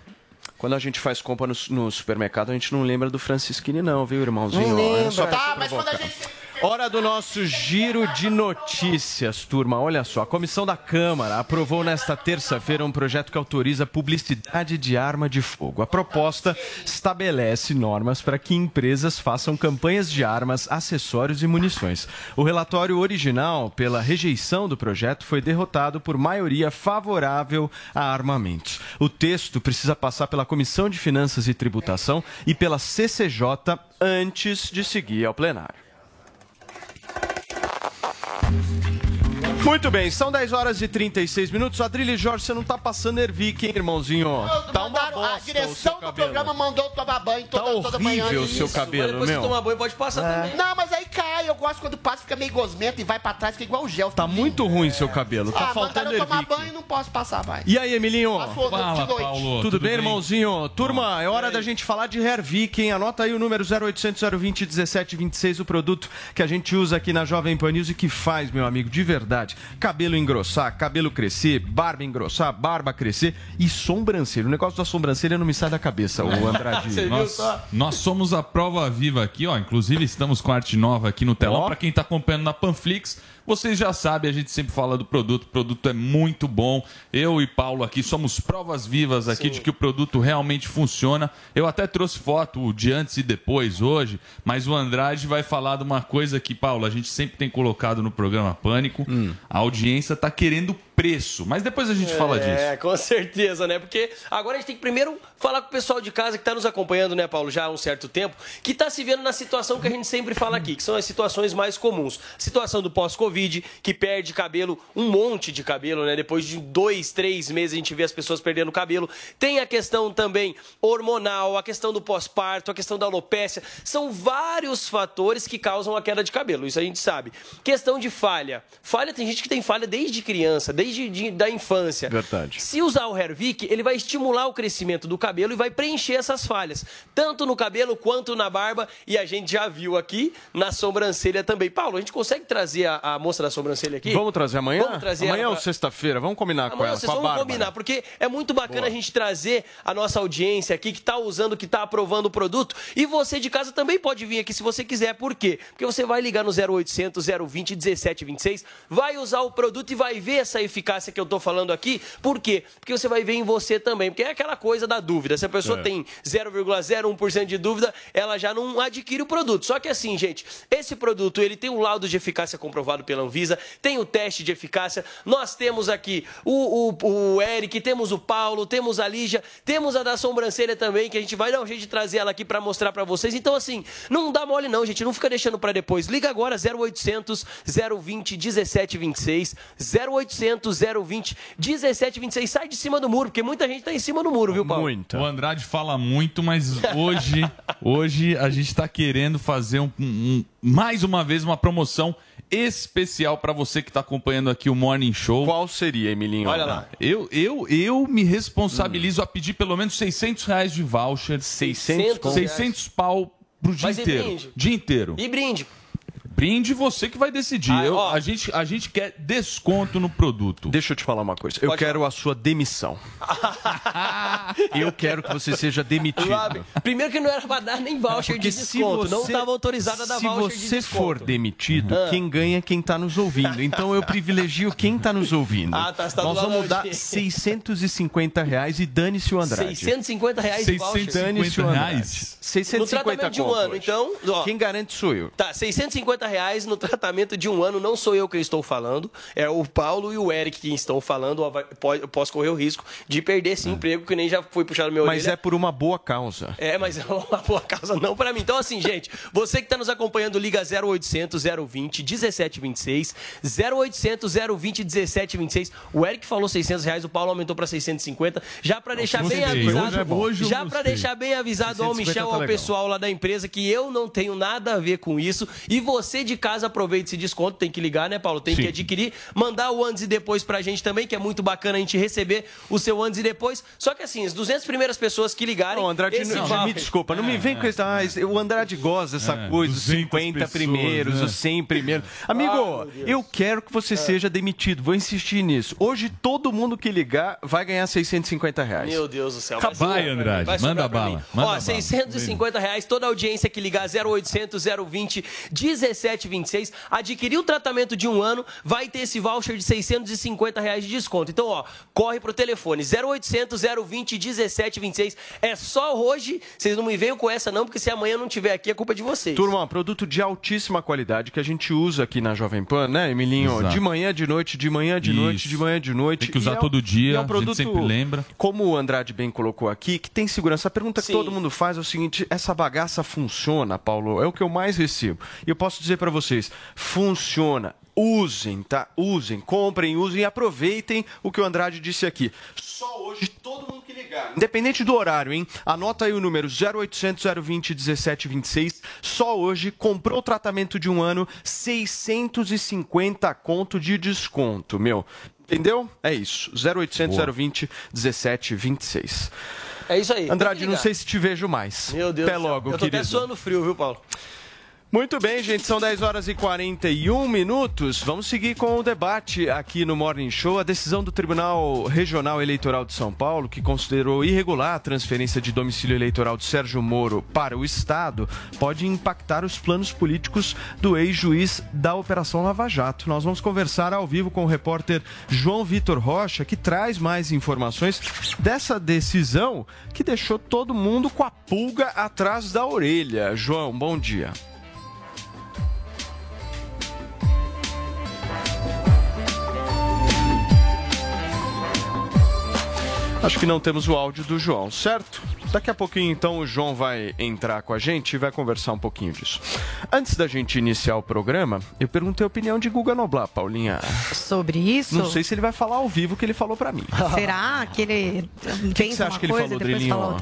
Quando a gente faz compra no, no supermercado, a gente não lembra do Francisquini não, viu, irmãozinho? Não é lembra. só Tá, te mas quando a gente... Hora do nosso giro de notícias, turma. Olha só, a comissão da Câmara aprovou nesta terça-feira um projeto que autoriza a publicidade de arma de fogo. A proposta estabelece normas para que empresas façam campanhas de armas, acessórios e munições. O relatório original, pela rejeição do projeto, foi derrotado por maioria favorável a armamentos. O texto precisa passar pela Comissão de Finanças e Tributação e pela CCJ antes de seguir ao plenário. Muito bem, são 10 horas e 36 minutos. Adrilho Jorge, você não tá passando Ervic, hein, irmãozinho? Tá uma Mandaram- bosta a o seu direção do cabelo. programa mandou tomar banho toda, Tá toda manhã. horrível o seu Isso. cabelo, Depois meu. que tomar banho, pode passar também. Não, mas aí cai. Eu gosto quando passa, fica meio gosmento e vai pra trás, fica igual o gel. Tá muito ruim seu cabelo, tá ah, faltando eu tomar banho e não posso passar mais. E aí, Emilinho? Passou de noite. Tudo, bem, irmãozinho? Turma, é hora da gente falar de Hervik, hein? Anota aí o número 0800 020 1726, o produto que a gente usa aqui na Jovem Pan News e que faz, meu amigo, de verdade, cabelo engrossar, cabelo crescer, barba engrossar, barba crescer e sobrancelha. O negócio da sobrancelha não me sai da cabeça, o Andrade. Nós, nós somos a prova viva aqui, ó. Inclusive, estamos com arte nova aqui no telão. Para quem está acompanhando na Panflix, vocês já sabem, a gente sempre fala do produto. O produto é muito bom. Eu e Paulo aqui somos provas vivas aqui de que o produto realmente funciona. Eu até trouxe foto de antes e depois hoje, mas o Andrade vai falar de uma coisa que, Paulo, a gente sempre tem colocado no programa Pânico. A audiência está querendo preço, mas depois a gente fala disso. É, com certeza, né? Porque agora a gente tem que primeiro falar com o pessoal de casa que está nos acompanhando, né, Paulo, já há um certo tempo, que está se vendo na situação que a gente sempre fala aqui, que são as situações mais comuns. Situação do pós-Covid, que perde cabelo, um monte de cabelo, né? Depois de dois, três meses a gente vê as pessoas perdendo cabelo. Tem a questão também hormonal, a questão do pós-parto, a questão da alopécia. São vários fatores que causam a queda de cabelo, isso a gente sabe. Questão de falha. Falha, tem gente que tem falha desde criança, desde desde de, da infância. Verdade. Se usar o Hervik, ele vai estimular o crescimento do cabelo e vai preencher essas falhas, tanto no cabelo quanto na barba. E a gente já viu aqui na sobrancelha também. Paulo, a gente consegue trazer a, a moça da sobrancelha aqui? Vamos trazer amanhã? Vamos trazer amanhã ela ou pra- sexta-feira? Vamos combinar com Amanhã ela, vocês com Bárbara. combinar, porque é muito bacana a gente trazer a nossa audiência aqui que está usando, que está aprovando o produto. E você de casa também pode vir aqui se você quiser. Por quê? Porque você vai ligar no 0800 020 1726, vai usar o produto e vai ver essa eficácia que eu estou falando aqui. Por quê? Porque você vai ver em você também. Porque é aquela coisa da dúvida. Se a pessoa É. tem 0,01% de dúvida, ela já não adquire o produto. Só que assim, gente, esse produto ele tem um laudo de eficácia comprovado pela Anvisa, tem o teste de eficácia. Nós temos aqui o, o, o Eric, temos o Paulo, temos a Lígia, temos a da sobrancelha também, que a gente vai dar um jeito de trazer ela aqui para mostrar para vocês. Então, assim, não dá mole não, gente. Não fica deixando para depois. Liga agora 0800 020 1726. 0800 020 1726. Sai de cima do muro, porque muita gente tá em cima do muro, viu, Paulo? O Andrade fala muito, mas hoje, hoje a gente está querendo fazer um- um- mais uma vez uma promoção especial para você que está acompanhando aqui o Morning Show. Qual seria, Emilinho? Olha lá. Eu, eu, eu me responsabilizo a pedir pelo menos 600 reais de voucher. 600 600 pau pro dia Mas e inteiro. brinde? Dia inteiro. E brinde. Brinde você que vai decidir. Ah, Eu- a, gente, a gente quer desconto no produto. Deixa eu te falar uma coisa. Eu quero a sua demissão. eu quero que você seja demitido. Primeiro que não era para dar nem voucher Porque de se desconto. não você- estava autorizado a dar Se voucher de você desconto. for demitido, Ah. quem ganha é quem está nos ouvindo. Então eu privilegio quem está nos ouvindo. Ah, tá, você tá Nós vamos da dar audiência. 650 reais e dane-se o Andrade. 650 reais de voucher. Dane-se o Andrade. 650 No tratamento de um ano, então. ó, Quem garante sou eu. Tá, 650 reais no tratamento de um ano, não sou eu quem estou falando, é o Paulo e o Eric que estão falando, eu posso correr o risco de perder esse emprego, que nem já foi puxado meu É. Mas orelha. é por uma boa causa. É, mas é uma boa causa não pra mim. Então, assim, gente, você que tá nos acompanhando, liga 0800 020 1726. 0800 020 1726. O Eric falou 600 reais, o Paulo aumentou pra 650. Já pra deixar bem avisado. Hoje é já gostei. deixar bem avisado ao 650 Michel, tá ao pessoal lá da empresa, que eu não tenho nada a ver com isso. E você de casa aproveite esse desconto, tem que ligar, né, Paulo? Tem Sim. que adquirir, mandar o antes e depois pra gente também, que é muito bacana a gente receber o seu antes e depois. Só que assim, as 200 primeiras pessoas que ligarem. Não, Andrade, esse não, me desculpa, não me vem com isso. Ah, o Andrade gosta dessa É, coisa, os 200 50 pessoas, primeiros, né? os 100 primeiros. Amigo, eu quero que você seja demitido, vou insistir nisso. Hoje, todo mundo que ligar vai ganhar 650 reais. Meu Deus do céu. Vai, Andrade, vai manda bala, manda Ó, bala. 650 reais, toda audiência que ligar 0800 020 1726, adquirir o tratamento de um ano, vai ter esse voucher de 650 reais de desconto. Então, ó, corre pro telefone 0800 020 1726. É só hoje, vocês não me venham com essa não, porque se amanhã não tiver aqui, é culpa de vocês. Turma, produto de altíssima qualidade que a gente usa aqui na Jovem Pan, né, Emilinho? Exato. De manhã, de noite, de manhã, de Isso. noite, de manhã, de noite. Tem que usar E é todo dia, é um a gente produto, sempre lembra. Como o Andrade bem colocou aqui, que tem segurança. A pergunta que Sim. todo mundo faz é o seguinte: essa bagaça funciona, Paulo? É o que eu mais recebo. E eu posso dizer para vocês: funciona. Usem, tá? Usem, comprem, usem e aproveitem o que o Andrade disse aqui. Só hoje todo mundo que ligar. Independente do horário, hein? Anota aí o número 0800 020 1726. Só hoje comprou o tratamento de um ano, 650 conto de desconto, meu. Entendeu? É isso. 0800 Boa. 020 1726. É isso aí. Andrade, não sei se te vejo mais. Meu Deus Até do céu. logo, Eu tô querido. até suando frio, viu, Paulo? Muito bem, gente, são 10 horas e 41 minutos. Vamos seguir com o debate aqui no Morning Show. A decisão do Tribunal Regional Eleitoral de São Paulo, que considerou irregular a transferência de domicílio eleitoral de Sérgio Moro para o Estado, pode impactar os planos políticos do ex-juiz da Operação Lava Jato. Nós vamos conversar ao vivo com o repórter João Vitor Rocha, que traz mais informações dessa decisão que deixou todo mundo com a pulga atrás da orelha. João, bom dia. Acho que não temos o áudio do João, certo? Daqui a pouquinho, então, o João vai entrar com a gente e vai conversar um pouquinho disso. Antes da gente iniciar o programa, eu perguntei a opinião de Guga Noblar, Paulinha. Sobre isso? Não sei se ele vai falar ao vivo o que ele falou pra mim. Será que ele O que, que você acha que ele falou, Drilinho?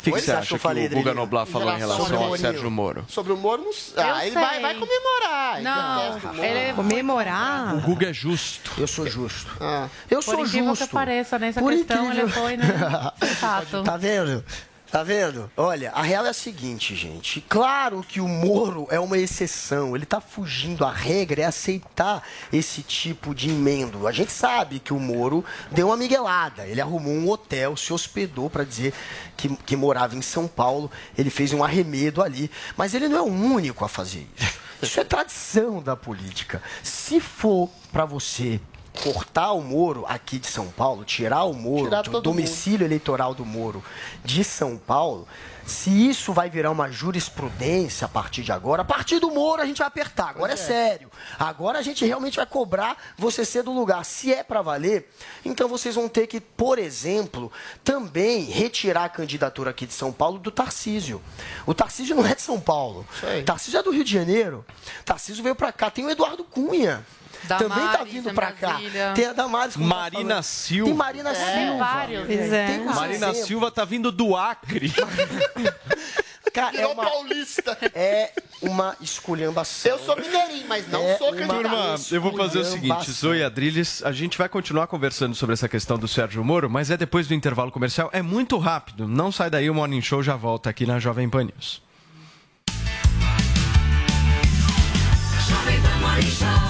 O que, Pois você é, acha que que, o Guga? Noblar falou em relação ao. Sérgio Moro? Sobre o Moro, não... ah, ele sei. vai, vai comemorar. Não, ele- Comemorar? O Guga é justo. Eu sou justo. Ah. Eu Por sou incrível justo. que pareça, nessa Por questão incrível. ele foi, né? Sensato. Tá vendo? Tá vendo? Olha, a real é a seguinte, gente. Claro que o Moro é uma exceção. Ele tá fugindo. A regra é aceitar esse tipo de emendo. A gente sabe que o Moro deu uma miguelada. Ele arrumou um hotel, se hospedou para dizer que, que morava em São Paulo. Ele fez um arremedo ali. Mas ele não é o único a fazer isso. Isso é tradição da política. Se for para você cortar o Moro aqui de São Paulo, tirar o Moro Tirar do domicílio eleitoral do Moro de São Paulo, se isso vai virar uma jurisprudência a partir de agora, a partir do Moro a gente vai apertar. Agora é. sério. Agora a gente realmente vai cobrar você ser do lugar. Se é para valer, então vocês vão ter que, por exemplo, também retirar a candidatura aqui de São Paulo do Tarcísio. O Tarcísio não é de São Paulo. Tarcísio é do Rio de Janeiro. Tarcísio veio para cá. Tem o Eduardo Cunha. Também tá Damares, vindo para cá. Tem a Damares. tá Marina falando. Silva. Tem Marina É, Silva. vários. É. Tem os Marina exemplos. Silva tá vindo do Acre. Cara, é uma, paulista. é uma esculhambação. Eu sou mineirinho, mas não É sou candidato. Turma, eu vou fazer o seguinte. Zoe Adrilles, a gente vai continuar conversando sobre essa questão do Sérgio Moro, mas é depois do intervalo comercial, é muito rápido. Não sai daí, o Morning Show já volta aqui na Jovem Pan News. Jovem Pan Morning Show.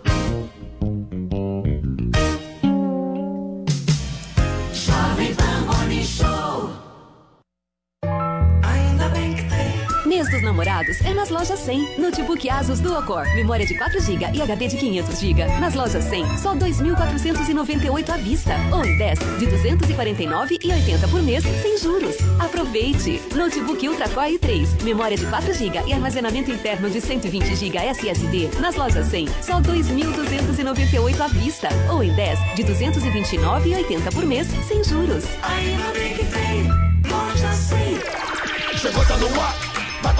Namorados é nas lojas 100. Notebook Asus Dual Core, memória de 4GB e HD de 500GB. Nas lojas 100, só 2.498 à vista. Ou em 10, de 249,80 por mês, sem juros. Aproveite! Notebook Ultra Core i3, memória de 4GB e armazenamento interno de 120GB SSD. Nas lojas 100, só 2.298 à vista. Ou em 10, de 229,80 por mês, sem juros. Ainda bem que tem. Loja 100. Chegou, tá no ar,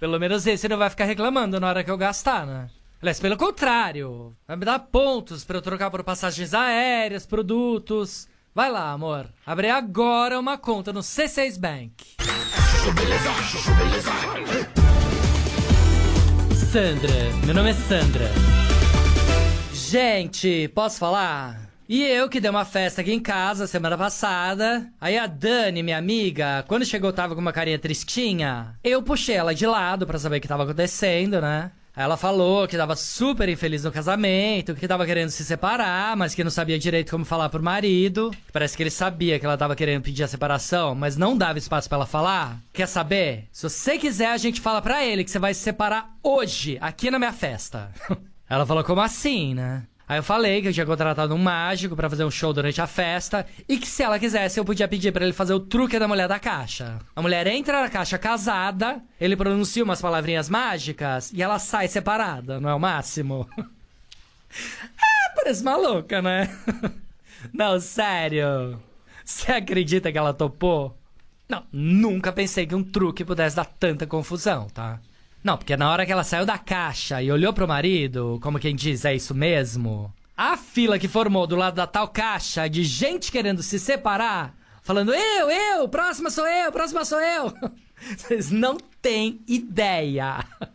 Pelo menos esse não vai ficar reclamando na hora que eu gastar, né? Aliás, pelo contrário, vai me dar pontos pra eu trocar por passagens aéreas, produtos. Vai lá, amor. Abre agora uma conta no C6 Bank. Sandra, meu nome é Sandra. Gente, posso falar? E eu que dei uma festa aqui em casa semana passada. Aí a Dani, minha amiga, quando chegou tava com uma carinha tristinha. Eu puxei ela de lado pra saber o que tava acontecendo, né? Ela falou que tava super infeliz no casamento, que tava querendo se separar, mas que não sabia direito como falar pro marido. Parece que ele sabia que ela tava querendo pedir a separação, mas não dava espaço pra ela falar. Quer saber? Se você quiser, a gente fala pra ele que você vai se separar hoje, aqui na minha festa. ela falou, como assim, né? Aí eu falei que eu tinha contratado um mágico pra fazer um show durante a festa e que se ela quisesse eu podia pedir pra ele fazer o truque da mulher da caixa. A mulher entra na caixa casada, ele pronuncia umas palavrinhas mágicas e ela sai separada, não é o máximo? ah, parece maluca, né? não, sério. Você acredita que ela topou? Não, nunca pensei que um truque pudesse dar tanta confusão, tá? Não, porque na hora que ela saiu da caixa e olhou pro marido, como quem diz, é isso mesmo? A fila que formou do lado da tal caixa de gente querendo se separar, falando eu, eu, próxima sou eu, próxima sou eu. Vocês não têm ideia.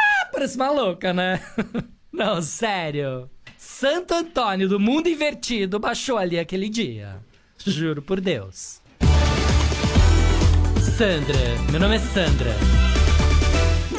Ah, parece maluca, né? Não, sério. Santo Antônio do mundo invertido baixou ali aquele dia. Juro por Deus. Sandra, meu nome é Sandra.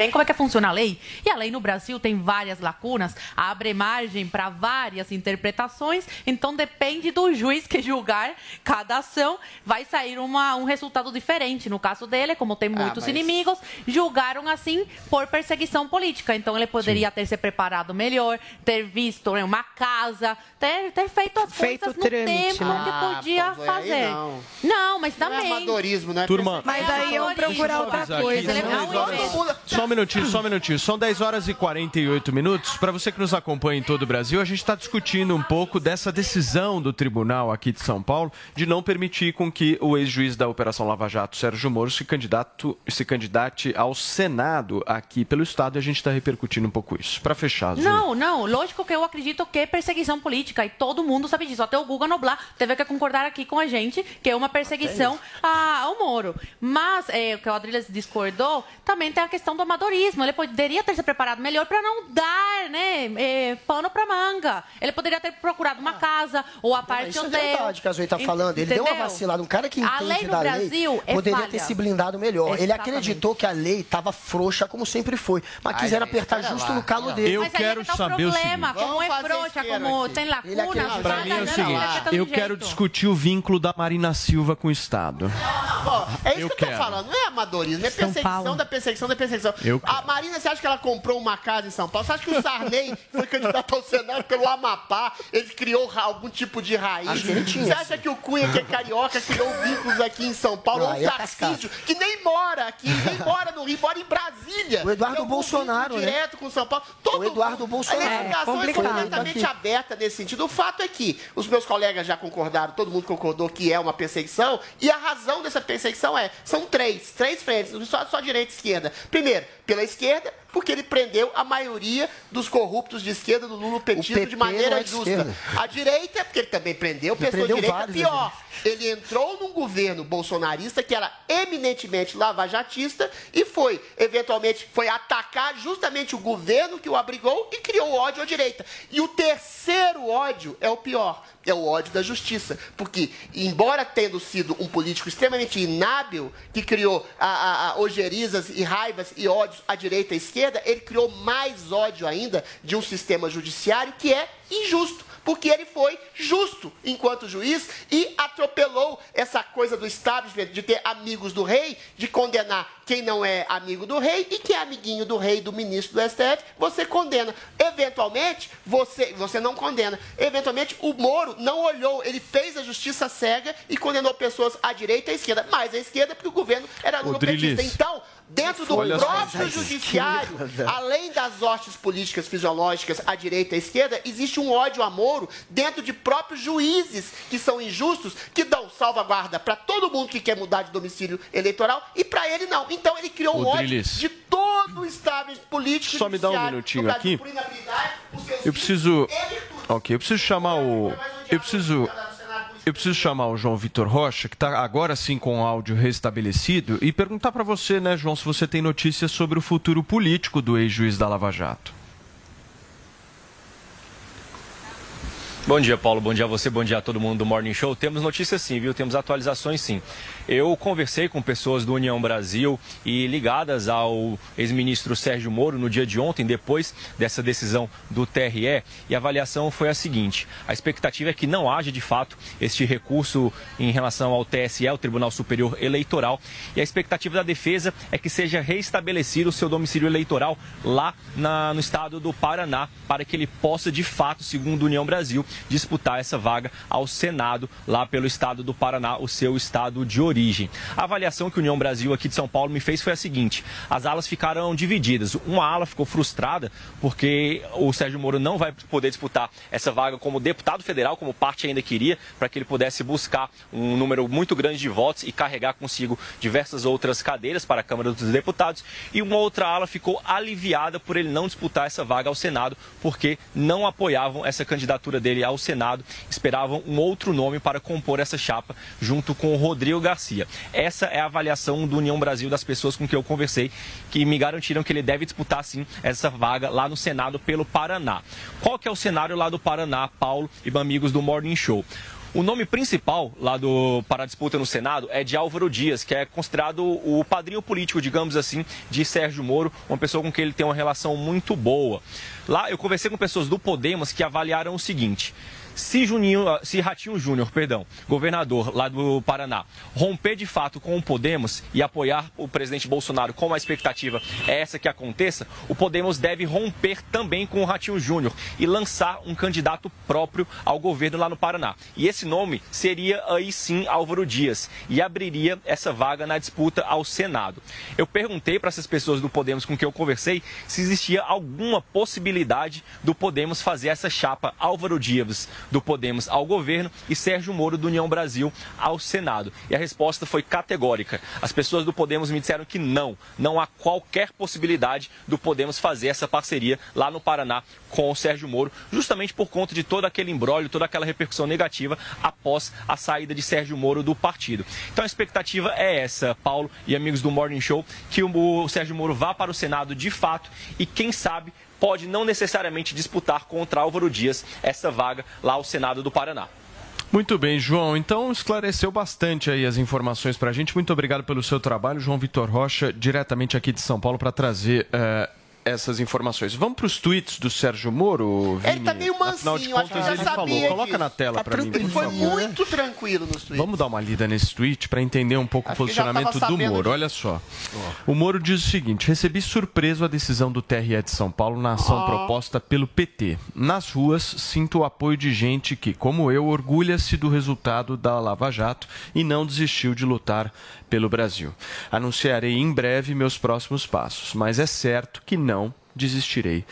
Bem como é que funciona a lei. E a lei no Brasil tem várias lacunas, abre margem para várias interpretações, então depende do juiz que julgar cada ação, vai sair uma, um resultado diferente. No caso dele, como tem muitos mas- inimigos, julgaram assim por perseguição política. Então ele poderia ter se preparado melhor, ter visto né, uma casa, ter, ter feito as Feito coisas o trâmite, no tempo né? que Ah, podia aí fazer. não. Não, mas Não é também. amadorismo, né? Turma, Mas aí iam procurar outra coisa, aqui, né? horas- Só minutinho, só um minutinho. São 10 horas e 48 minutos. Para você que nos acompanha em todo o Brasil, a gente está discutindo um pouco dessa decisão do tribunal aqui de São Paulo de não permitir com que o ex-juiz da Operação Lava Jato, Sérgio Moro, se, candidato, se candidate ao Senado aqui pelo Estado. E a gente está repercutindo um pouco isso. Para fechar, Zul. Não, não. Lógico que eu acredito que é perseguição política e todo mundo sabe disso. Até o Guga Noblar teve que concordar aqui com a gente que é uma perseguição ao Moro. Mas, é, o que o Adriles discordou, também tem a questão do amadorismo. Ele poderia ter se preparado melhor para não dar né, é, pano para manga. Ele poderia ter procurado uma casa ou a parte Isso é hotel. verdade que a Zoe tá falando. Ele deu uma Entendeu? vacilada. Um cara que A entende lei no da Brasil lei é poderia falha. ter se blindado melhor. Ele Exatamente. acreditou que a lei estava frouxa, como sempre foi. Mas Ai, quiseram apertar justo lá. no calo dele. Eu Mas quero é que tá saber o o problema, seguinte. como é frouxa, como aqui. tem Ele lacunas, Para mim é o seguinte, eu quero discutir o vínculo da Marina Silva com o Estado. É isso Eu que eu tô quero. falando, não é amadorismo, é São perseguição Paulo. da perseguição da perseguição. Eu a Marina, você acha que ela comprou uma casa em São Paulo? Você acha que o Sarney foi candidato ao Senado pelo Amapá? Ele criou algum tipo de raiz? Acho que ele tinha, Você acha que o Cunha, que é carioca, criou vínculos aqui emÃo Paulo? Não, Ou aí o é Tarcísio, que nem mora aqui, nem mora no Rio, mora em Brasília. O Eduardo Bolsonaro, né? direto com São Paulo. Todo O Eduardo Bolsonaro. A legislação É, é, completamente Aqui. aberta nesse sentido. O fato é que os meus colegas já concordaram, todo mundo concordou que é uma perseguição, e a razão dessa perseguição é, são três, três frentes, só, só direita e esquerda. Primeiro, pela esquerda, porque ele prendeu a maioria dos corruptos de esquerda do Lula petismo PP de não maneira é justa. esquerda. A direita, porque ele também prendeu, Ele pessoa prendeu direita, vários, pior. Ele entrou num governo bolsonarista que era eminentemente lavajatista e foi, eventualmente, foi atacar justamente o governo que o abrigou e criou ódio à direita. E o terceiro ódio é o pior, é o ódio da justiça. Porque, embora tendo sido um político extremamente inábil, que criou a, a, a ogerizas e raivas e ódios à direita e à esquerda, ele criou mais ódio ainda de um sistema judiciário que é injusto porque ele foi justo enquanto juiz e atropelou essa coisa do establishment de ter amigos do rei, de condenar quem não é amigo do rei e quem é amiguinho do rei, do ministro do STF, você condena. Eventualmente, você, você não condena. Eventualmente, o Moro não olhou, ele fez a justiça cega e condenou pessoas à direita e à esquerda, mais à esquerda porque o governo era. Drilis. Então, dentro do Olha próprio judiciário, além das hostes políticas fisiológicas à direita e à esquerda, existe um ódio a Moro dentro de próprios juízes que são injustos, que dão salvaguarda para todo mundo que quer mudar de domicílio eleitoral e para ele não. Então ele criou um ódio de todo o establishment político Só me dá um minutinho Brasil aqui. Eu preciso. Ok, eu preciso chamar o. Eu preciso. Eu preciso chamar o João Vitor Rocha, que está agora sim com o áudio restabelecido, e perguntar para você, né, João, se você tem notícias sobre o futuro político do ex-juiz da Lava Jato. Bom dia, Paulo. Bom dia a você, bom dia a todo mundo do Morning Show. Temos notícias sim, viu? Temos atualizações sim. Eu conversei com pessoas do União Brasil e ligadas ao ex-ministro Sérgio Moro no dia de ontem, depois dessa decisão do TRE, e. A avaliação foi a seguinte: a expectativa é que não haja de fato este recurso em relação ao TSE, o Tribunal Superior Eleitoral, e a expectativa da defesa é que seja reestabelecido o seu domicílio eleitoral lá na- no estado do Paraná, para que ele possa de fato, segundo a União Brasil, disputar essa vaga ao Senado lá pelo estado do Paraná, o seu estado de origem. A avaliação que a União Brasil aqui de São Paulo me fez foi a seguinte: as alas ficaram divididas. Uma ala ficou frustrada porque o Sérgio Moro não vai poder disputar essa vaga como deputado federal, como parte ainda queria, para que ele pudesse buscar um número muito grande de votos e carregar consigo diversas outras cadeiras para a Câmara dos Deputados. E uma outra ala ficou aliviada por ele não disputar essa vaga ao Senado, porque não apoiavam essa candidatura dele ao Senado esperavam um outro nome para compor essa chapa junto com o Rodrigo Garcia. Essa é a avaliação do União Brasil das pessoas com que eu conversei, que me garantiram que ele deve disputar sim essa vaga lá no Senado pelo Paraná. Qual que é o cenário lá do Paraná, Paulo e amigos do Morning Show? O nome principal lá do, para a disputa no Senado é de Álvaro Dias, que é considerado o padrinho político, digamos assim, de Sérgio Moro, uma pessoa com quem ele tem uma relação muito boa. Lá eu conversei com pessoas do Podemos que avaliaram o seguinte: se, Juninho, ah, se Ratinho Júnior, perdão, governador lá do Paraná, romper de fato com o Podemos e apoiar o presidente Bolsonaro, como a expectativa é essa que aconteça, o Podemos deve romper também com o Ratinho Júnior e lançar um candidato próprio ao governo lá no Paraná. E esse nome seria aí sim Álvaro Dias e abriria essa vaga na disputa ao Senado. Eu perguntei para essas pessoas do Podemos com quem eu conversei se existia alguma possibilidade do Podemos fazer essa chapa Álvaro Dias do Podemos ao governo e Sérgio Moro do União Brasil ao Senado. E a resposta foi categórica. As pessoas do Podemos me disseram que não, não há qualquer possibilidade do Podemos fazer essa parceria lá no Paraná com o Sérgio Moro, justamente por conta de todo aquele embrólio, toda aquela repercussão negativa após a saída de Sérgio Moro do partido. Então a expectativa é essa, Paulo e amigos do Morning Show, que o Sérgio Moro vá para o Senado de fato e quem sabe pode não necessariamente disputar contra Álvaro Dias essa vaga lá ao Senado do Paraná. Muito bem, João. Então esclareceu bastante aí as informações para a gente. Muito obrigado pelo seu trabalho, João Vitor Rocha, diretamente aqui de São Paulo, para trazer uh, essas informações. Vamos para os tweets do Sérgio Moro, Vini? Ele tá meio mansinho, Afinal de contas, ele falou. Disso. Coloca na tela tá para mim, por Foi favor. muito tranquilo nos tweets. Vamos dar uma lida nesse tweet para entender um pouco Acho o posicionamento do Moro. De... Olha só. O Moro diz o seguinte: recebi surpreso a decisão do TRE de São Paulo na ação oh. proposta pelo PT. Nas ruas, sinto o apoio de gente que, como eu, orgulha-se do resultado da Lava Jato e não desistiu de lutar pelo Brasil. Anunciarei em breve meus próximos passos, mas é certo que não desistirei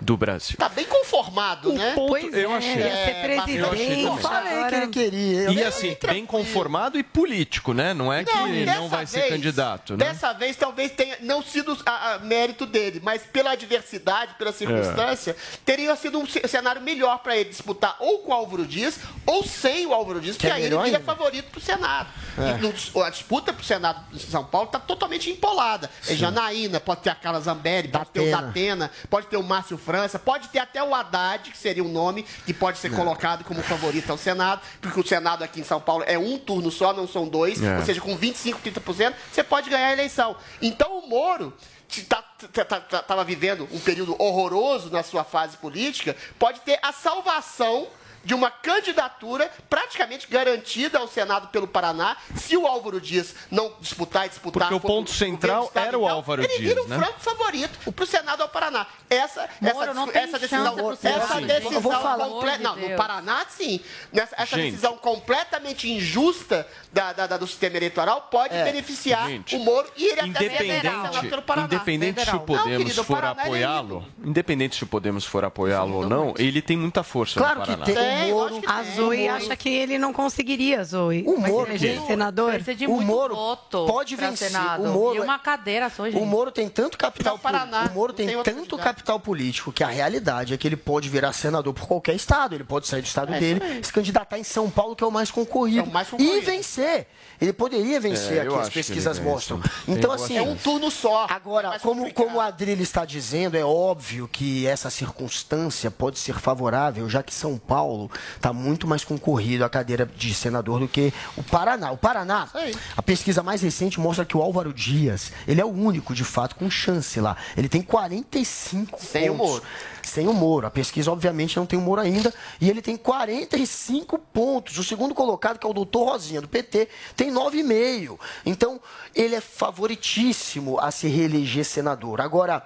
do Brasil. Tá bem conformado, o né? Ponto, pois eu é, achei. Ia ser presidente. Eu achei Eu falei que ele queria. Eu e assim, bem conformado e político, né? Não é que não, não vai vez, ser candidato. Né? Dessa vez talvez tenha não sido a, a mérito dele, mas pela adversidade, pela circunstância, é. teria sido um cenário melhor para ele disputar ou com o Álvaro Dias ou sem o Álvaro Dias, que, que é aí ele viria favorito para o Senado. É. a disputa para o Senado de São Paulo está totalmente empolada. É Janaína, pode ter a Carla Zambelli, pode ter o Datena, pode ter o Márcio França, pode ter até o Haddad, que seria um nome que pode ser colocado como favorito ao Senado, porque o Senado aqui em São Paulo é um turno só, não são dois, É. ou seja, com 25, 30%, você pode ganhar a eleição. Então o Moro estava vivendo um período horroroso na sua fase política, pode ter a salvação de uma candidatura praticamente garantida ao Senado pelo Paraná, se o Álvaro Dias não disputar e disputar. Porque o ponto central era o Álvaro ele Dias, vira um né? franco favorito para o Senado ao Paraná. Essa, Moro, essa, não essa decisão, essa decisão Eu vou falar. completa. Pelo Não, de no. Paraná, sim. Nessa, essa Gente. decisão completamente injusta da, da- da- do sistema eleitoral pode É. beneficiar Gente, o Moro e ele até Independente, Senado pelo Paraná. independente se o Não, Podemos querido, o for ele é apoiá-lo, independente se o Podemos for apoiá-lo ou não, ele tem muita força Claro no que Paraná. tem. Tem, Moro, A. Zoe acha que ele não conseguiria, Zoe. O Mas Moro- eleger senador? Precisa de O Moro voto pode vencer. Senado. O Moro- E uma cadeira só, gente. O Moro tem tanto capital Paraná, político. O Moro tem tem tanto capital político que a realidade é que ele pode virar senador por qualquer estado. Ele pode sair do estado É dele, se candidatar em São Paulo, que é o mais concorrido. É o mais E concorrido. vencer. Ele poderia vencer É, aqui, as ele pesquisas mostram. Então, assim. É um turno só. Agora, como, complicado. como a Adrilha está dizendo, é óbvio que essa circunstância pode ser favorável, já que São Paulo está muito mais concorrido a cadeira de senador do que o Paraná. O Paraná, a pesquisa mais recente mostra que o Álvaro Dias, ele é o único, de fato, com chance lá. Ele tem 45 Sem o pontos. Moro. Sem o Moro. A pesquisa, obviamente, não tem o Moro ainda. E ele tem 45 pontos. O segundo colocado, que é o doutor Rosinha, do PT, tem 9,5. Então, ele é favoritíssimo a se reeleger senador. Agora,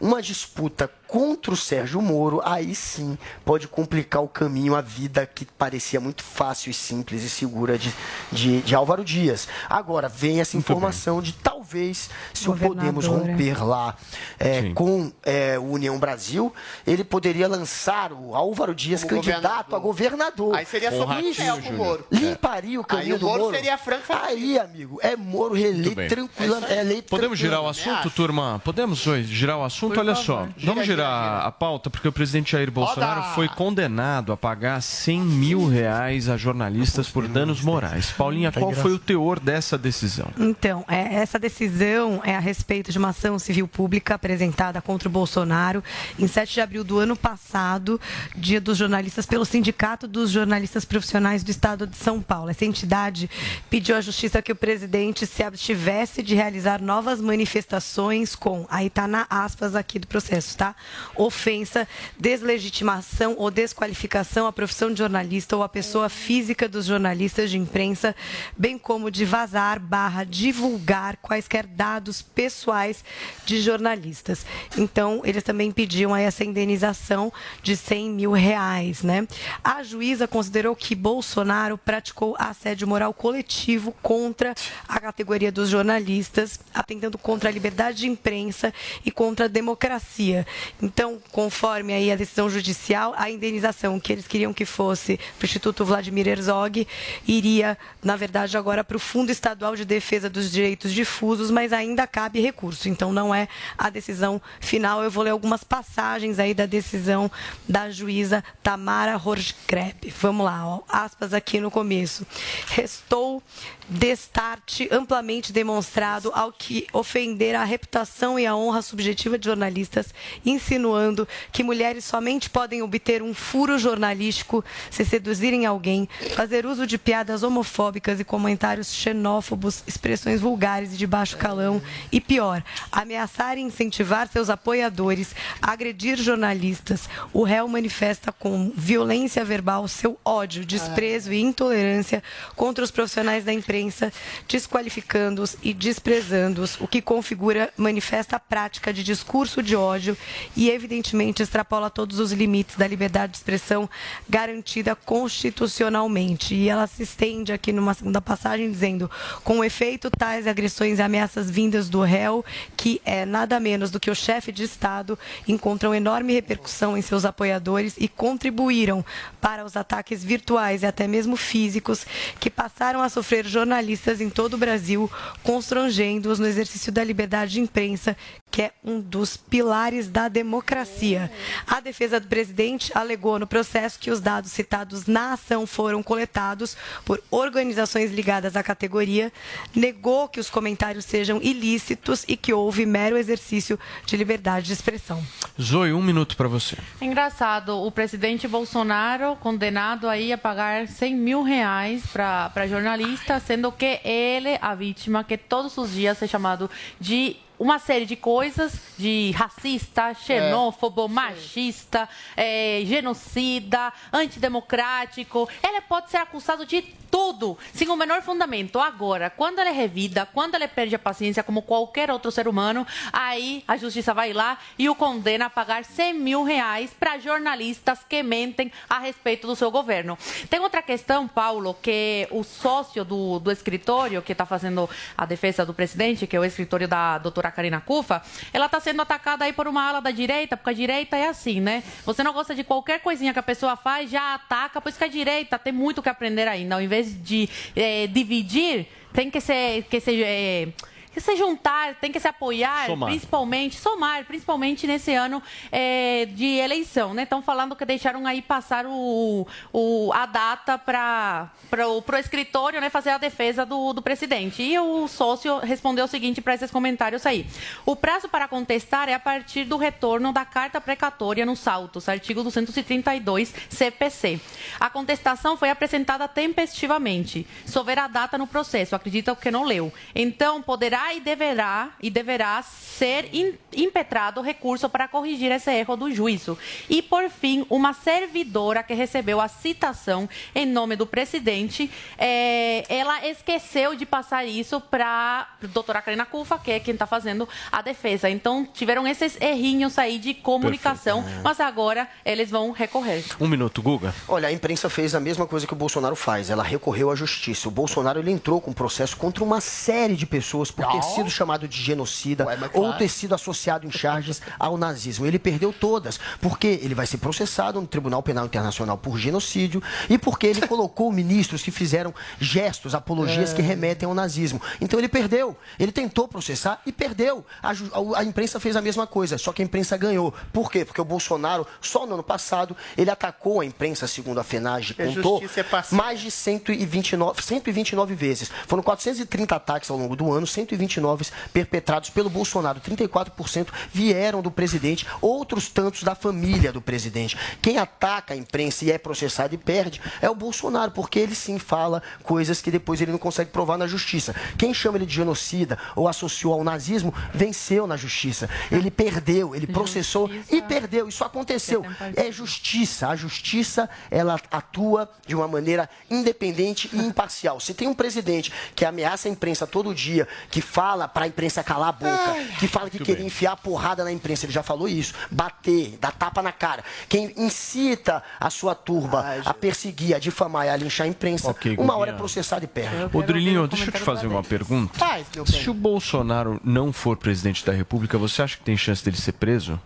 uma disputa contra o Sérgio Moro, aí sim pode complicar o caminho, a vida que parecia muito fácil e simples e segura de, de, de Álvaro Dias. Agora, vem essa informação de talvez se o Podemos romper lá é, com é, o União Brasil, ele poderia lançar o Álvaro Dias Como candidato a governador. Aí seria sobre o Ratinho com o. Moro. Limparia o Aí caminho o do Moro Moro. seria franco Aí, amigo, é Moro reeleito tranquilo. É Podemos girar o assunto, turma? Podemos girar o assunto? Por Olha favor. só, vamos gira, girar a pauta, porque o presidente Jair Bolsonaro Roda! foi condenado a pagar 100 mil reais a jornalistas por danos morais. Paulinha, Tá qual foi o teor dessa decisão? Então, é, essa decisão é a respeito de uma ação civil pública apresentada contra o Bolsonaro em 7 de abril do ano passado, Dia dos Jornalistas, pelo Sindicato dos Jornalistas Profissionais do Estado de São Paulo. Essa entidade pediu à Justiça que o presidente se abstivesse de realizar novas manifestações com, aí está na aspas aqui do processo, tá? Ofensa, deslegitimação ou desqualificação à profissão de jornalista ou à pessoa física dos jornalistas de imprensa, bem como de vazar barra divulgar quaisquer dados pessoais de jornalistas. Então, eles também pediam aí essa indenização de 100 mil reais, né? A juíza considerou que Bolsonaro praticou assédio moral coletivo contra a categoria dos jornalistas, atentando contra a liberdade de imprensa e contra a democracia. Então, conforme aí a decisão judicial, a indenização que eles queriam que fosse para o Instituto Vladimir Herzog iria, na verdade, agora para o Fundo Estadual de Defesa dos Direitos Difusos, mas ainda cabe recurso. Então, não é a decisão final. Eu vou ler algumas passagens aí da decisão da juíza Tamara Horschkreb. Vamos lá, ó, aspas aqui no começo. Restou destarte amplamente demonstrado ao que ofender a reputação e a honra subjetiva de jornalistas, insinuando que mulheres somente podem obter um furo jornalístico se seduzirem alguém, fazer uso de piadas homofóbicas e comentários xenófobos, expressões vulgares e de baixo calão e pior, ameaçar e incentivar seus apoiadores, agredir jornalistas. O réu manifesta com violência verbal seu ódio, desprezo e intolerância contra os profissionais da imprensa, desqualificando-os e desprezando-os, o que configura manifesta a prática de discurso de ódio e, evidentemente, extrapola todos os limites da liberdade de expressão garantida constitucionalmente. E ela se estende aqui numa segunda passagem dizendo: com efeito, tais agressões e ameaças vindas do réu, que é nada menos do que o chefe de Estado, encontram enorme repercussão em seus apoiadores e contribuíram para os ataques virtuais e até mesmo físicos que passaram a sofrer jornalistas em todo o Brasil, constrangendo-os no exercício da liberdade de imprensa, que é um dos pilares da democracia. A defesa do presidente alegou no processo que os dados citados na ação foram coletados por organizações ligadas à categoria, negou que os comentários sejam ilícitos e que houve mero exercício de liberdade de expressão. Zoe, um minuto para você. É engraçado, o presidente Bolsonaro condenado aí a pagar 100 mil reais para jornalista, sendo que ele, a vítima, que todos os dias é chamado de uma série de coisas, de racista, xenófobo, machista, é, genocida, antidemocrático. Ele pode ser acusado de tudo, sem o menor fundamento. Agora, quando ele revida, quando ele perde a paciência, como qualquer outro ser humano, aí a justiça vai lá e o condena a pagar 100 mil reais para jornalistas que mentem a respeito do seu governo. Tem outra questão, Paulo, que o sócio do, do escritório que está fazendo a defesa do presidente, que é o escritório da doutora Karina Cufa, ela está sendo atacada aí por uma ala da direita, porque a direita é assim, né? Você não gosta de qualquer coisinha que a pessoa faz, já ataca, pois que a direita tem muito que aprender ainda. Ao invés de eh, dividir, tem que ser, que ser eh, que se juntar, tem que se apoiar, Somar. principalmente, somar, principalmente nesse ano eh, de eleição, né? Estão falando que deixaram aí passar o, o- a data para o escritório né, fazer a defesa do, do presidente. E o sócio respondeu o seguinte para esses comentários aí. O prazo para contestar é a partir do retorno da carta precatória nos autos, artigo 232 CPC. A contestação foi apresentada tempestivamente. Houver a data no processo, acredita que não leu. Então, poderá e deverá e deverá ser in- impetrado recurso para corrigir esse erro do juízo. E, por fim, uma servidora que recebeu a citação em nome do presidente, eh, ela esqueceu de passar isso para a doutora Karina Cufa, que é quem está fazendo a defesa. Então, tiveram esses errinhos aí de comunicação, Perfeito. mas agora eles vão recorrer. Um minuto, Guga. Olha, a imprensa fez a mesma coisa que o Bolsonaro faz. Ela recorreu à justiça. O Bolsonaro ele entrou com um processo contra uma série de pessoas por ter sido chamado de genocida Ué, mas ou claro. ter sido associado em charges ao nazismo. Ele perdeu todas, porque ele vai ser processado no Tribunal Penal Internacional por genocídio e porque ele colocou ministros que fizeram gestos, apologias É. que remetem ao nazismo. Então ele perdeu. Ele tentou processar e perdeu. A, a- a imprensa fez a mesma coisa, só que a imprensa ganhou. Por quê? Porque o Bolsonaro, só no ano passado, ele atacou a imprensa, segundo a FENAGE, contou, é mais de 129, 129 vezes. Foram 430 ataques ao longo do ano, 129 perpetrados pelo Bolsonaro. 34% vieram do presidente, outros tantos da família do presidente. Quem ataca a imprensa e é processado e perde é o Bolsonaro, porque ele sim fala coisas que depois ele não consegue provar na justiça. Quem chama ele de genocida ou associou ao nazismo venceu na justiça. Ele perdeu, ele processou e perdeu. Isso aconteceu. É justiça. A justiça, ela atua de uma maneira independente e imparcial. Se tem um presidente que ameaça a imprensa todo dia, que fala para a imprensa calar a boca, que fala que queria enfiar porrada na imprensa, ele já falou isso, bater, dar tapa na cara. Quem incita a sua turba a perseguir, a difamar e a linchar a imprensa, Ok, uma hora é processado e perde. Ô, Drilinho, deixa eu te fazer uma pergunta. Faz, bem. Se o Bolsonaro não for presidente da República, você acha que tem chance dele ser preso?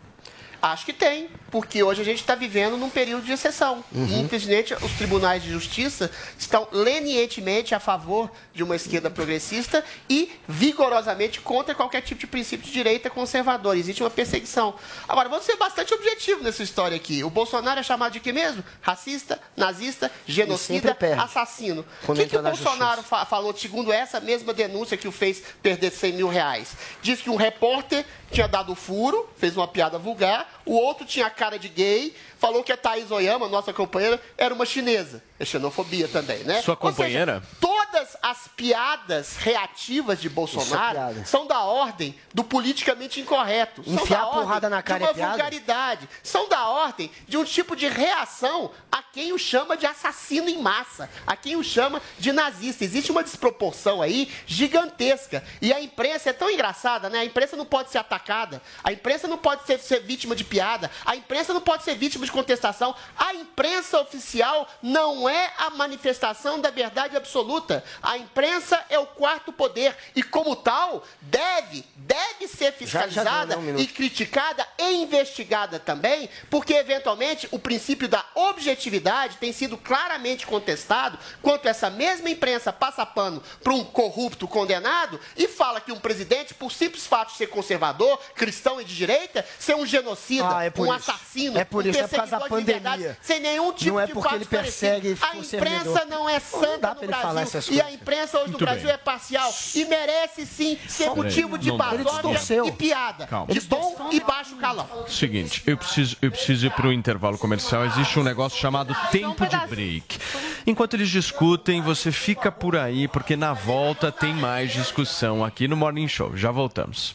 Acho que tem, porque hoje a gente está vivendo num período de exceção. Uhum. E, infelizmente, os tribunais de justiça estão lenientemente a favor de uma esquerda progressista e vigorosamente contra qualquer tipo de princípio de direita conservador. Existe uma perseguição. Agora, vamos ser bastante objetivo nessa história aqui. O Bolsonaro é chamado de quê mesmo? Racista, nazista, genocida, assassino. O que, que o na Bolsonaro fa- falou, segundo essa mesma denúncia que o fez perder 100 mil reais? Diz que um repórter tinha dado furo, fez uma piada vulgar, o outro tinha cara de gay, falou que a Thaís Oyama, nossa companheira, era uma chinesa. É xenofobia também, né? Sua Ou seja, companheira? todas as piadas reativas de Bolsonaro piada. são da ordem do politicamente incorreto. São Enfiar da a ordem porrada na cara de uma é piada? vulgaridade. São da ordem de um tipo de reação a quem o chama de assassino em massa, a quem o chama de nazista. Existe uma desproporção aí gigantesca. E a imprensa é tão engraçada, né? A imprensa não pode ser atacada, a imprensa não pode ser, ser vítima de piada, a imprensa não pode ser vítima de contestação. A imprensa oficial não é a manifestação da verdade absoluta. A imprensa é o quarto poder e, como tal, deve, deve ser Já- já fiscalizada deu, né? Um e criticada e investigada também, porque eventualmente o princípio da objetividade tem sido claramente contestado quanto essa mesma imprensa passa pano para um corrupto condenado e fala que um presidente, por simples fato de ser conservador, cristão e de direita, ser um genocida, Ah, é um isso. assassino, É por um isso, é causa da pandemia. sem nenhum tipo Não é de porque fato ele persegue. A imprensa servidor. não é santa no Brasil e a imprensa hoje no Brasil bem. é parcial e merece sim ser motivo de distorceu. e piada, Calma. de bom e baixo calão. Seguinte, eu preciso, eu preciso ir para o intervalo comercial. Existe um negócio chamado tempo de break. Enquanto eles discutem, você fica por aí, porque na volta tem mais discussão aqui no Morning Show. Já voltamos.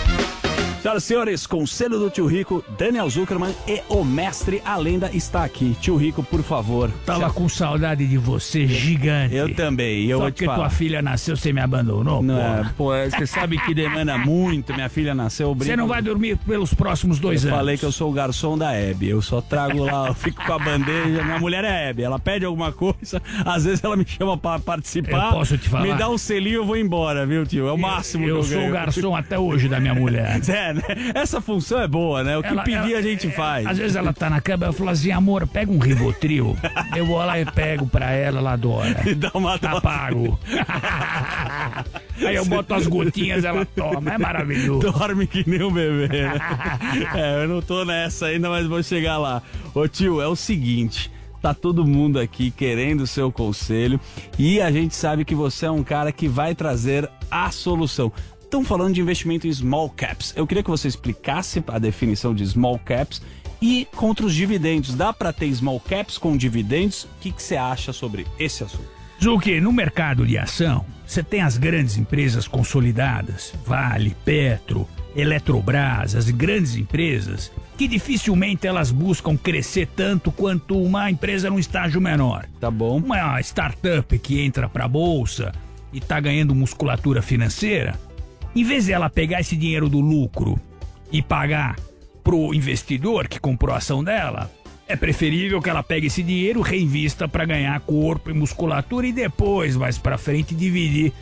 Senhoras e senhores, Conselho do Tio Rico, Daniel Zuckerman e o mestre, a lenda, está aqui. Tio Rico, por favor. Tava com saudade de você, gigante. Eu também, eu Só falar. tua filha nasceu, você me abandonou, Não, porra. é, pô, você sabe que demanda muito, minha filha nasceu. Você não vai dormir pelos próximos dois eu anos. falei que eu sou o garçom da Hebe. Eu só trago lá, eu fico com a bandeja. Minha mulher é Hebe. Ela pede alguma coisa, às vezes ela me chama pra participar. Eu posso te falar? Me dá um selinho eu vou embora, viu, tio? É o máximo Eu que eu sou o ganho. garçom até hoje da minha mulher. É, né? Essa função é boa, né? O que Ela- pedir ela- a gente faz. Às vezes ela tá na cama, eu falo assim, amor, pega um Rivotril. eu vou lá e pego pra ela, ela adora. E dá uma Tá pago. Aí eu boto as gotinhas, ela toma, é maravilhoso. Dorme que nem um bebê, né? é, eu não tô nessa ainda, mas vou chegar lá. Ô tio, é o seguinte. Tá todo mundo aqui querendo o seu conselho e a gente sabe que você é um cara que vai trazer a solução. Estão falando de investimento em small caps. Eu queria que você explicasse a definição de small caps e contra os dividendos. Dá para ter small caps com dividendos? O que que você acha sobre esse assunto? Zuki, no mercado de ação, você tem as grandes empresas consolidadas, Vale, Petro, Eletrobras, as grandes empresas, que dificilmente elas buscam crescer tanto quanto uma empresa num estágio menor. Tá bom. Uma startup que entra pra bolsa e tá ganhando musculatura financeira, Em vez dela pegar esse dinheiro do lucro e pagar pro investidor que comprou a ação dela, é preferível que ela pegue esse dinheiro, reinvista para ganhar corpo e musculatura e depois, mais para frente, dividir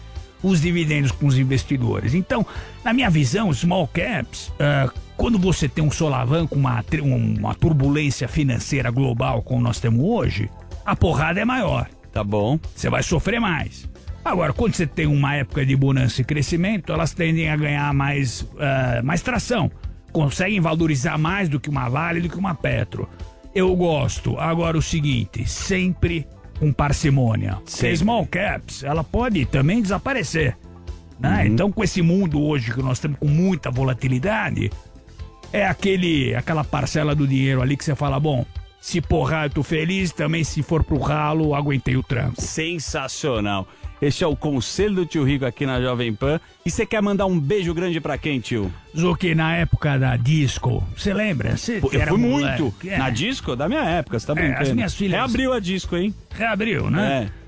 os dividendos com os investidores. Então, na minha visão, small caps, ah, quando você tem um solavanco, uma, um- uma turbulência financeira global como nós temos hoje, a porrada é maior. Tá bom. Você vai sofrer mais. Agora, quando você tem uma época de bonança e crescimento, elas tendem a ganhar mais, ah, mais tração. Conseguem valorizar mais do que uma Vale, do que uma Petro. Eu gosto. Agora, o seguinte, sempre com parcimônia. Se small caps, ela pode também desaparecer. né? Então, com esse mundo hoje que nós estamos com muita volatilidade, é aquele, aquela parcela do dinheiro ali que você fala, bom, se porrar eu tô feliz, também se for pro ralo, aguentei o tranco. Sensacional. Este é o conselho do tio Rico aqui na Jovem Pan. E você quer mandar um beijo grande pra quem, tio? Zuki, na época da disco, você lembra? Pô, eu era fui muito. é. Na disco? Da minha época, você tá É, brincando. as minhas filhas- Reabriu a disco, hein? Reabriu, né? É.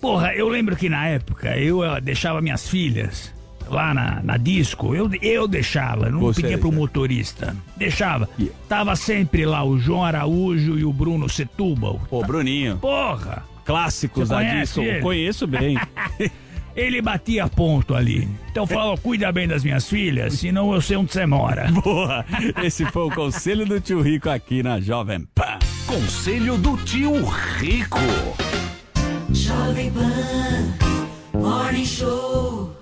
Porra, eu lembro que na época eu eh, deixava minhas filhas lá na, na disco, eu, eu deixava, não Você pedia pro motorista. Deixava. Tava sempre lá o João Araújo e o Bruno Setúbal. Pô, Bruninho. Porra! Clássicos Você da disco. ele? Conheço bem. Ele batia ponto ali. Então falou, cuida bem das minhas filhas, senão eu sei onde você mora. Boa! Esse foi o conselho do tio Rico aqui na Jovem Pan. Conselho do tio Rico. Jovem Pan Morning Show.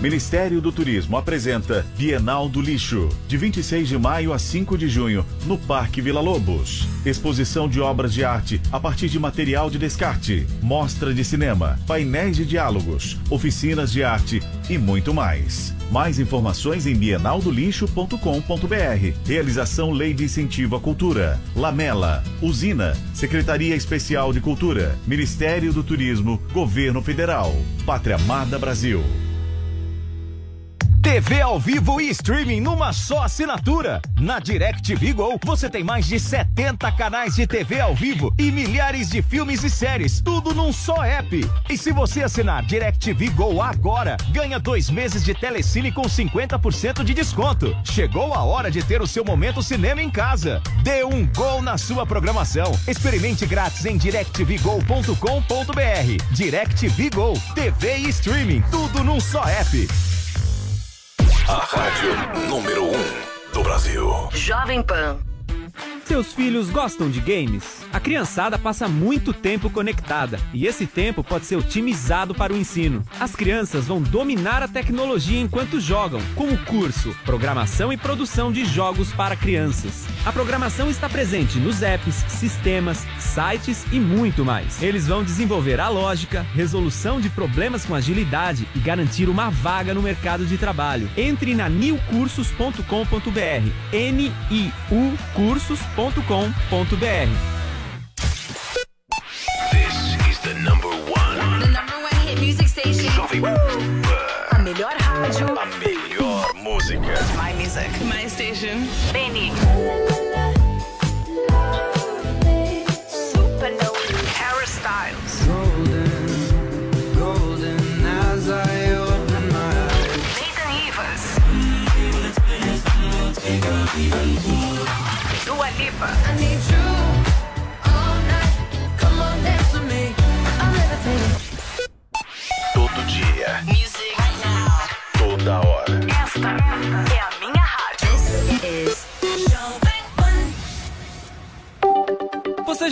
Ministério do Turismo apresenta Bienal do Lixo, de 26 de maio a 5 de junho, no Parque Vila Lobos. Exposição de obras de arte a partir de material de descarte, mostra de cinema, painéis de diálogos, oficinas de arte e muito mais. Mais informações em bienaldolixo.com.br. Realização Lei de Incentivo à Cultura. Lamela, Usina, Secretaria Especial de Cultura, Ministério do Turismo, Governo Federal, Pátria Amada Brasil. TV ao vivo e streaming numa só assinatura. Na DirecTV Go, você tem mais de 70 canais de TV ao vivo e milhares de filmes e séries, tudo num só app. E se você assinar DirecTV Go agora, ganha dois meses de telecine com 50% de desconto. Chegou a hora de ter o seu momento cinema em casa. Dê um gol na sua programação. Experimente grátis em directvgo.com.br. DirecTV Go, TV e streaming, tudo num só app. A rádio número 1 um do Brasil. Jovem Pan. Seus filhos gostam de games? A criançada passa muito tempo conectada e esse tempo pode ser otimizado para o ensino. As crianças vão dominar a tecnologia enquanto jogam, com o curso Programação e Produção de Jogos para Crianças. A programação está presente nos apps, sistemas, sites e muito mais. Eles vão desenvolver a lógica, resolução de problemas com agilidade e garantir uma vaga no mercado de trabalho. Entre na newcursos.com.br. N-I-U A melhor rádio. A melhor música. My music. My station. Benny.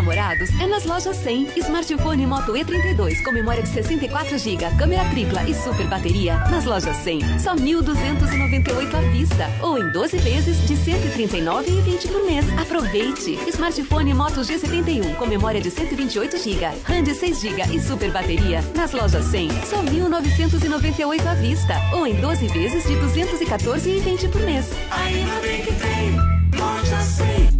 Namorados é nas lojas 100. Smartphone Moto E32 com memória de 64 GB, câmera tripla e super bateria. Nas lojas 100, só 1.298 à vista. Ou em 12 vezes de 139,20 por mês. Aproveite! Smartphone Moto G71 com memória de 128 GB, RAM de 6 GB e super bateria. Nas lojas 100, só 1.998 à vista. Ou em 12 vezes de 214,20 por mês. Ainda bem que tem loja 100.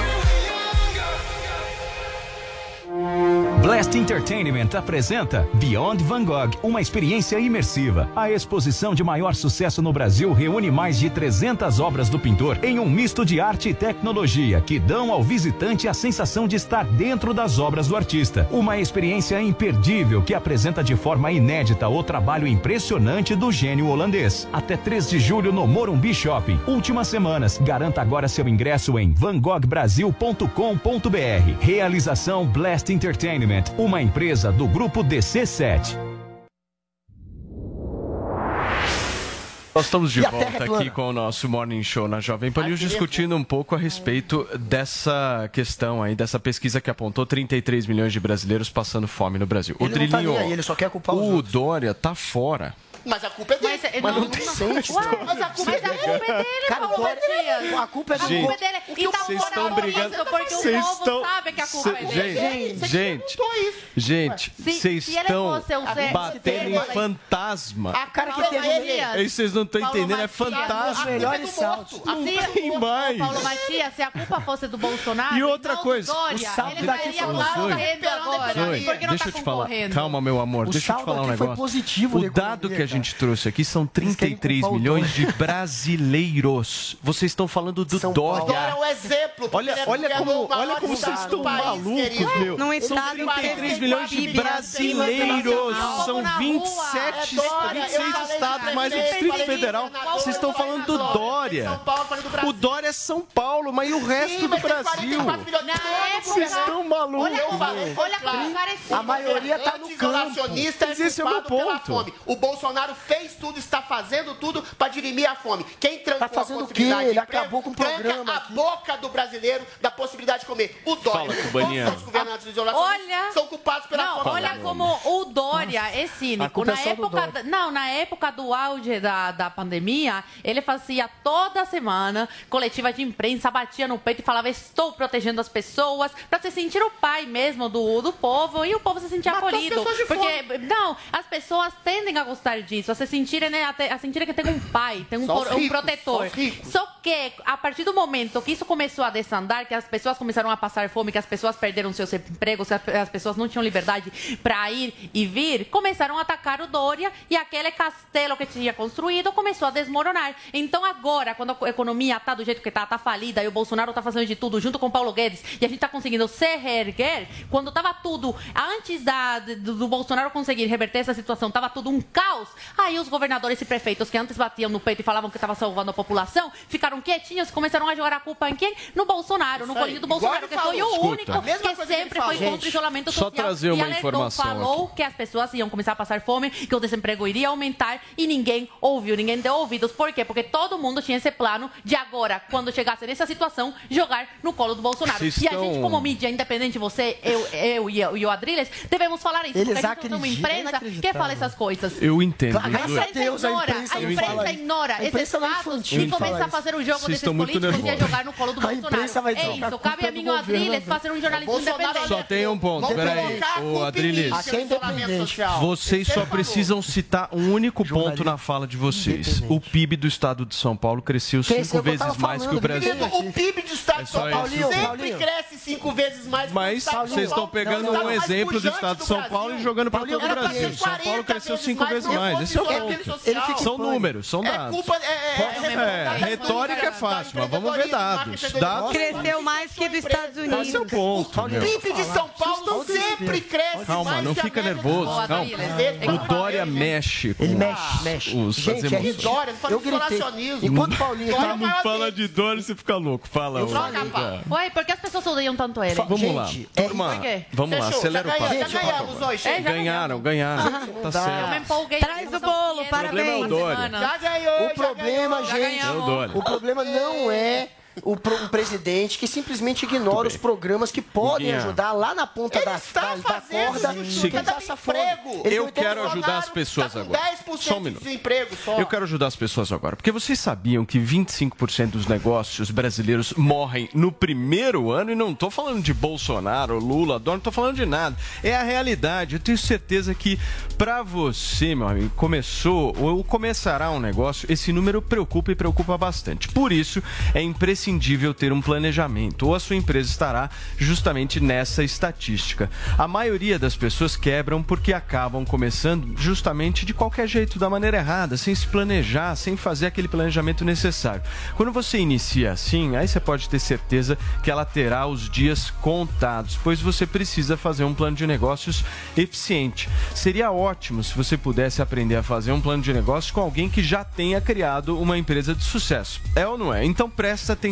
Entertainment apresenta Beyond Van Gogh, uma experiência imersiva. A exposição de maior sucesso no Brasil reúne mais de 300 obras do pintor em um misto de arte e tecnologia que dão ao visitante a sensação de estar dentro das obras do artista. Uma experiência imperdível que apresenta de forma inédita o trabalho impressionante do gênio holandês. Até 3 de julho no Morumbi Shopping. Últimas semanas. Garanta agora seu ingresso em vangoghbrasil.com.br. Realização Blast Entertainment, uma empresa do grupo DC7. Nós estamos de E é volta plana. aqui com o nosso Morning Show na Jovem Pan News, discutindo um pouco a respeito dessa questão aí, dessa pesquisa que apontou 33 milhões de brasileiros passando fome no Brasil. o Ele não tá Drilinho, nem aí, ele só quer culpar os o Dória tá fora. Mas a culpa é dele. Mas, Mas não tem sentido. Ué, mas a culpa, mas a culpa é dele, Cara, Paulo Dória- Matias. a culpa é A culpa Gente, é dele. E tá vocês estão brigando- isso, porque o povo estão- sabe que a culpa é dele. Gente, gente, gente, Se- vocês ele estão batendo em ser- fantasma. A cara que teve. Aí vocês não estão entendendo, é fantasma. Melhores saltos. Se Não o- tem mais. Paulo Matias, se a culpa fosse do Bolsonaro E outra não do coisa, o salto ele daqui falando, Zoe. Zoe, não deixa tá eu te falar. Calma, meu amor, O deixa eu te falar um aqui foi negócio. positivo o da dado que a gente trouxe aqui são 33 culpar o milhões de brasileiros. Vocês estão falando do Dória. Dória é um exemplo. porque Olha, ele é olha o como, maior olha como estado vocês do estão país, malucos, querido. meu. Num São estado 33 que milhões de PIB brasileiros. São na rua. 27, É Dória, 26 eu falei estados, mais o prefeito, Distrito falei Federal. governador, Vocês estão falei falando do Dória, Dória. São Paulo, falei do Brasil. O Dória é São Paulo, mas e o resto Sim, do mas tem Brasil? 44 milhões Na época, estão malucos. Olha como, olha é simples. A maioria tá no campo. Mas esse é o meu culpado pela ponto. fome. O Bolsonaro fez tudo, está fazendo tudo para dirimir a fome. Quem trancou Tá fazendo a o quê? possibilidade Ele de emprego, acabou com o programa a aqui. boca do brasileiro da possibilidade de comer. O Dória, Fala, os governantes isolacionistas Olha- são culpados pela Não, fome. olha como o Dória é A cínico. Na é do época, da- não, na época do auge da, da pandemia, ele fazia toda semana coletiva de imprensa, batia no peito e falava: Estou protegendo as pessoas, pra se sentir o pai mesmo do, do povo e o povo se sentir Matou as acolhido. de Porque, não, as pessoas tendem a gostar disso, a se sentirem, né, a, sentirem que tem um pai, tem um, por- um ricos, protetor. só. Só que, a partir do momento que isso começou a desandar, que as pessoas começaram a passar fome, que as pessoas perderam seus empregos, que as- as pessoas não tinham liberdade para ir e vir, começaram a atacar o Dória e aquele castelo que tinha construído começou a desmoronar. Então agora, quando a economia tá do jeito que tá, tá falida e o Bolsonaro tá fazendo de tudo junto com o Paulo Guedes e a gente tá conseguindo se reerguer, quando tava tudo, antes da, do, do Bolsonaro conseguir reverter essa situação, tava tudo um caos, aí os governadores e prefeitos que antes batiam no peito e falavam que tava salvando a população, ficaram quietinhos e começaram a jogar a culpa em quem? No Bolsonaro, no Isso aí. colinho do Bolsonaro, que foi o único que coisa que sempre foi falou. contra o isolamento só social. trazer e uma alertou, informação falou aqui. que as pessoas iam começar a passar fome, que o desemprego iria aumentar e ninguém ouviu, ninguém deu ouvidos. Por quê? Porque todo mundo tinha esse plano de agora, quando chegasse nessa situação, jogar no colo do Bolsonaro. Vocês E a estão- gente, como mídia independente, você, eu, eu e, o- e o Adriles, devemos falar isso. Eles porque a gente não tem uma é imprensa que fala essas coisas. Eu entendo. Claro, A graças a imprensa Deus, a ignora, imprensa a não imprensa isso. ignora A esses imprensa é fatos e começa a fazer o um jogo Vocês desses estão muito políticos e ia nervosos. jogar no colo do A imprensa Bolsonaro. vai É a isso, cabe a é mim o Adriles governo. fazer um jornalismo independente. Só tem um ponto, peraí. a culpa Adriles. é isolamento independente. social. Vocês Você só precisam citar um único ponto na fala de vocês. O PIB do estado de São Paulo cresceu cinco vezes mais que o Brasil. O PIB do Estado É de só São Paulo sempre cresce cinco vezes mais que o Mas vocês estão pegando É o um exemplo do estado de São Paulo e jogando para todo o Brasil. São Paulo 40 cresceu cinco vezes mais. Esse é o ponto. Social. fica São números, são É dados. culpa. É, é, É, retórica é fácil, mas vamos ver dados. Dados. Cresceu mais que dos Estados Esse é o Unidos. ponto. meu. PIB de São Paulo sempre cresce Calma, mais não fica nervoso. Calma. O Dória mexe. Ele mexe, mexe. Os, Gente, é. Dória, fala Eu de gritei. Enquanto Paulinho Dória tá... é o Fala de Dória, você fica louco. Fala. Eu. Ué, por que as pessoas odeiam tanto ele? Vamos lá. É- Turma, vamos lá, acelera já o chega. Ganharam, ganharam. Tá Eu certo. me empolguei. Traz o bolo, O problema é o parabéns. Dória. Já ganhou, O já problema, ganhou. gente, É Dória. o problema não é o pro- um presidente que simplesmente ignora os programas que podem Guinha. ajudar lá na ponta Ele da, está da, da fazendo corda isso, que tá passa emprego. Ele Eu quero ajudar as pessoas Tá agora. 10% Só um de minuto. desemprego só. Eu quero ajudar as pessoas agora, porque vocês sabiam que 25% dos negócios brasileiros morrem no primeiro ano e não tô falando de Bolsonaro, Lula, Dória, não tô falando de nada. É a realidade. Eu tenho certeza que pra você, meu amigo, começou ou começará um negócio, esse número preocupa e preocupa bastante. Por isso, é imprescindível ter um planejamento, ou a sua empresa estará justamente nessa estatística. A maioria das pessoas quebram porque acabam começando justamente de qualquer jeito, da maneira errada, sem se planejar, sem fazer aquele planejamento necessário. Quando você inicia assim, aí você pode ter certeza que ela terá os dias contados, pois você precisa fazer um plano de negócios eficiente. Seria ótimo se você pudesse aprender a fazer um plano de negócios com alguém que já tenha criado uma empresa de sucesso. É ou não é? Então presta atenção.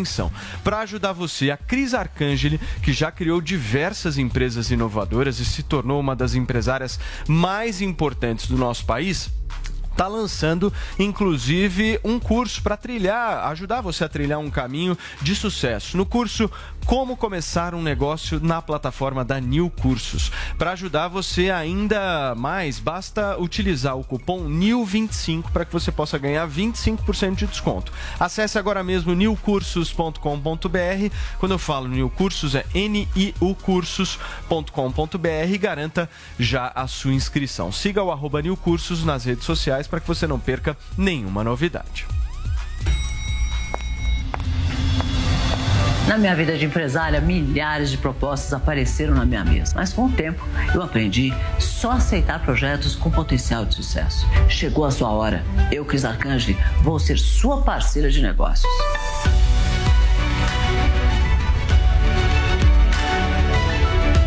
Para ajudar você, a Cris Arcangeli, que já criou diversas empresas inovadoras e se tornou uma das empresárias mais importantes do nosso país, está lançando, inclusive, um curso para trilhar, ajudar você a trilhar um caminho de sucesso. No curso Como Começar um Negócio na plataforma da New Cursos. Para ajudar você ainda mais, basta utilizar o cupom NEW25 para que você possa ganhar 25% de desconto. Acesse agora mesmo newcursos.com.br. Quando eu falo New Cursos, é niucursos.com.br e garanta já a sua inscrição. Siga o arroba New Cursos nas redes sociais para que você não perca nenhuma novidade. Na minha vida de empresária, milhares de propostas apareceram na minha mesa. Mas com o tempo, eu aprendi só aceitar projetos com potencial de sucesso. Chegou a sua hora. Eu, Cris Arcanjo, vou ser sua parceira de negócios.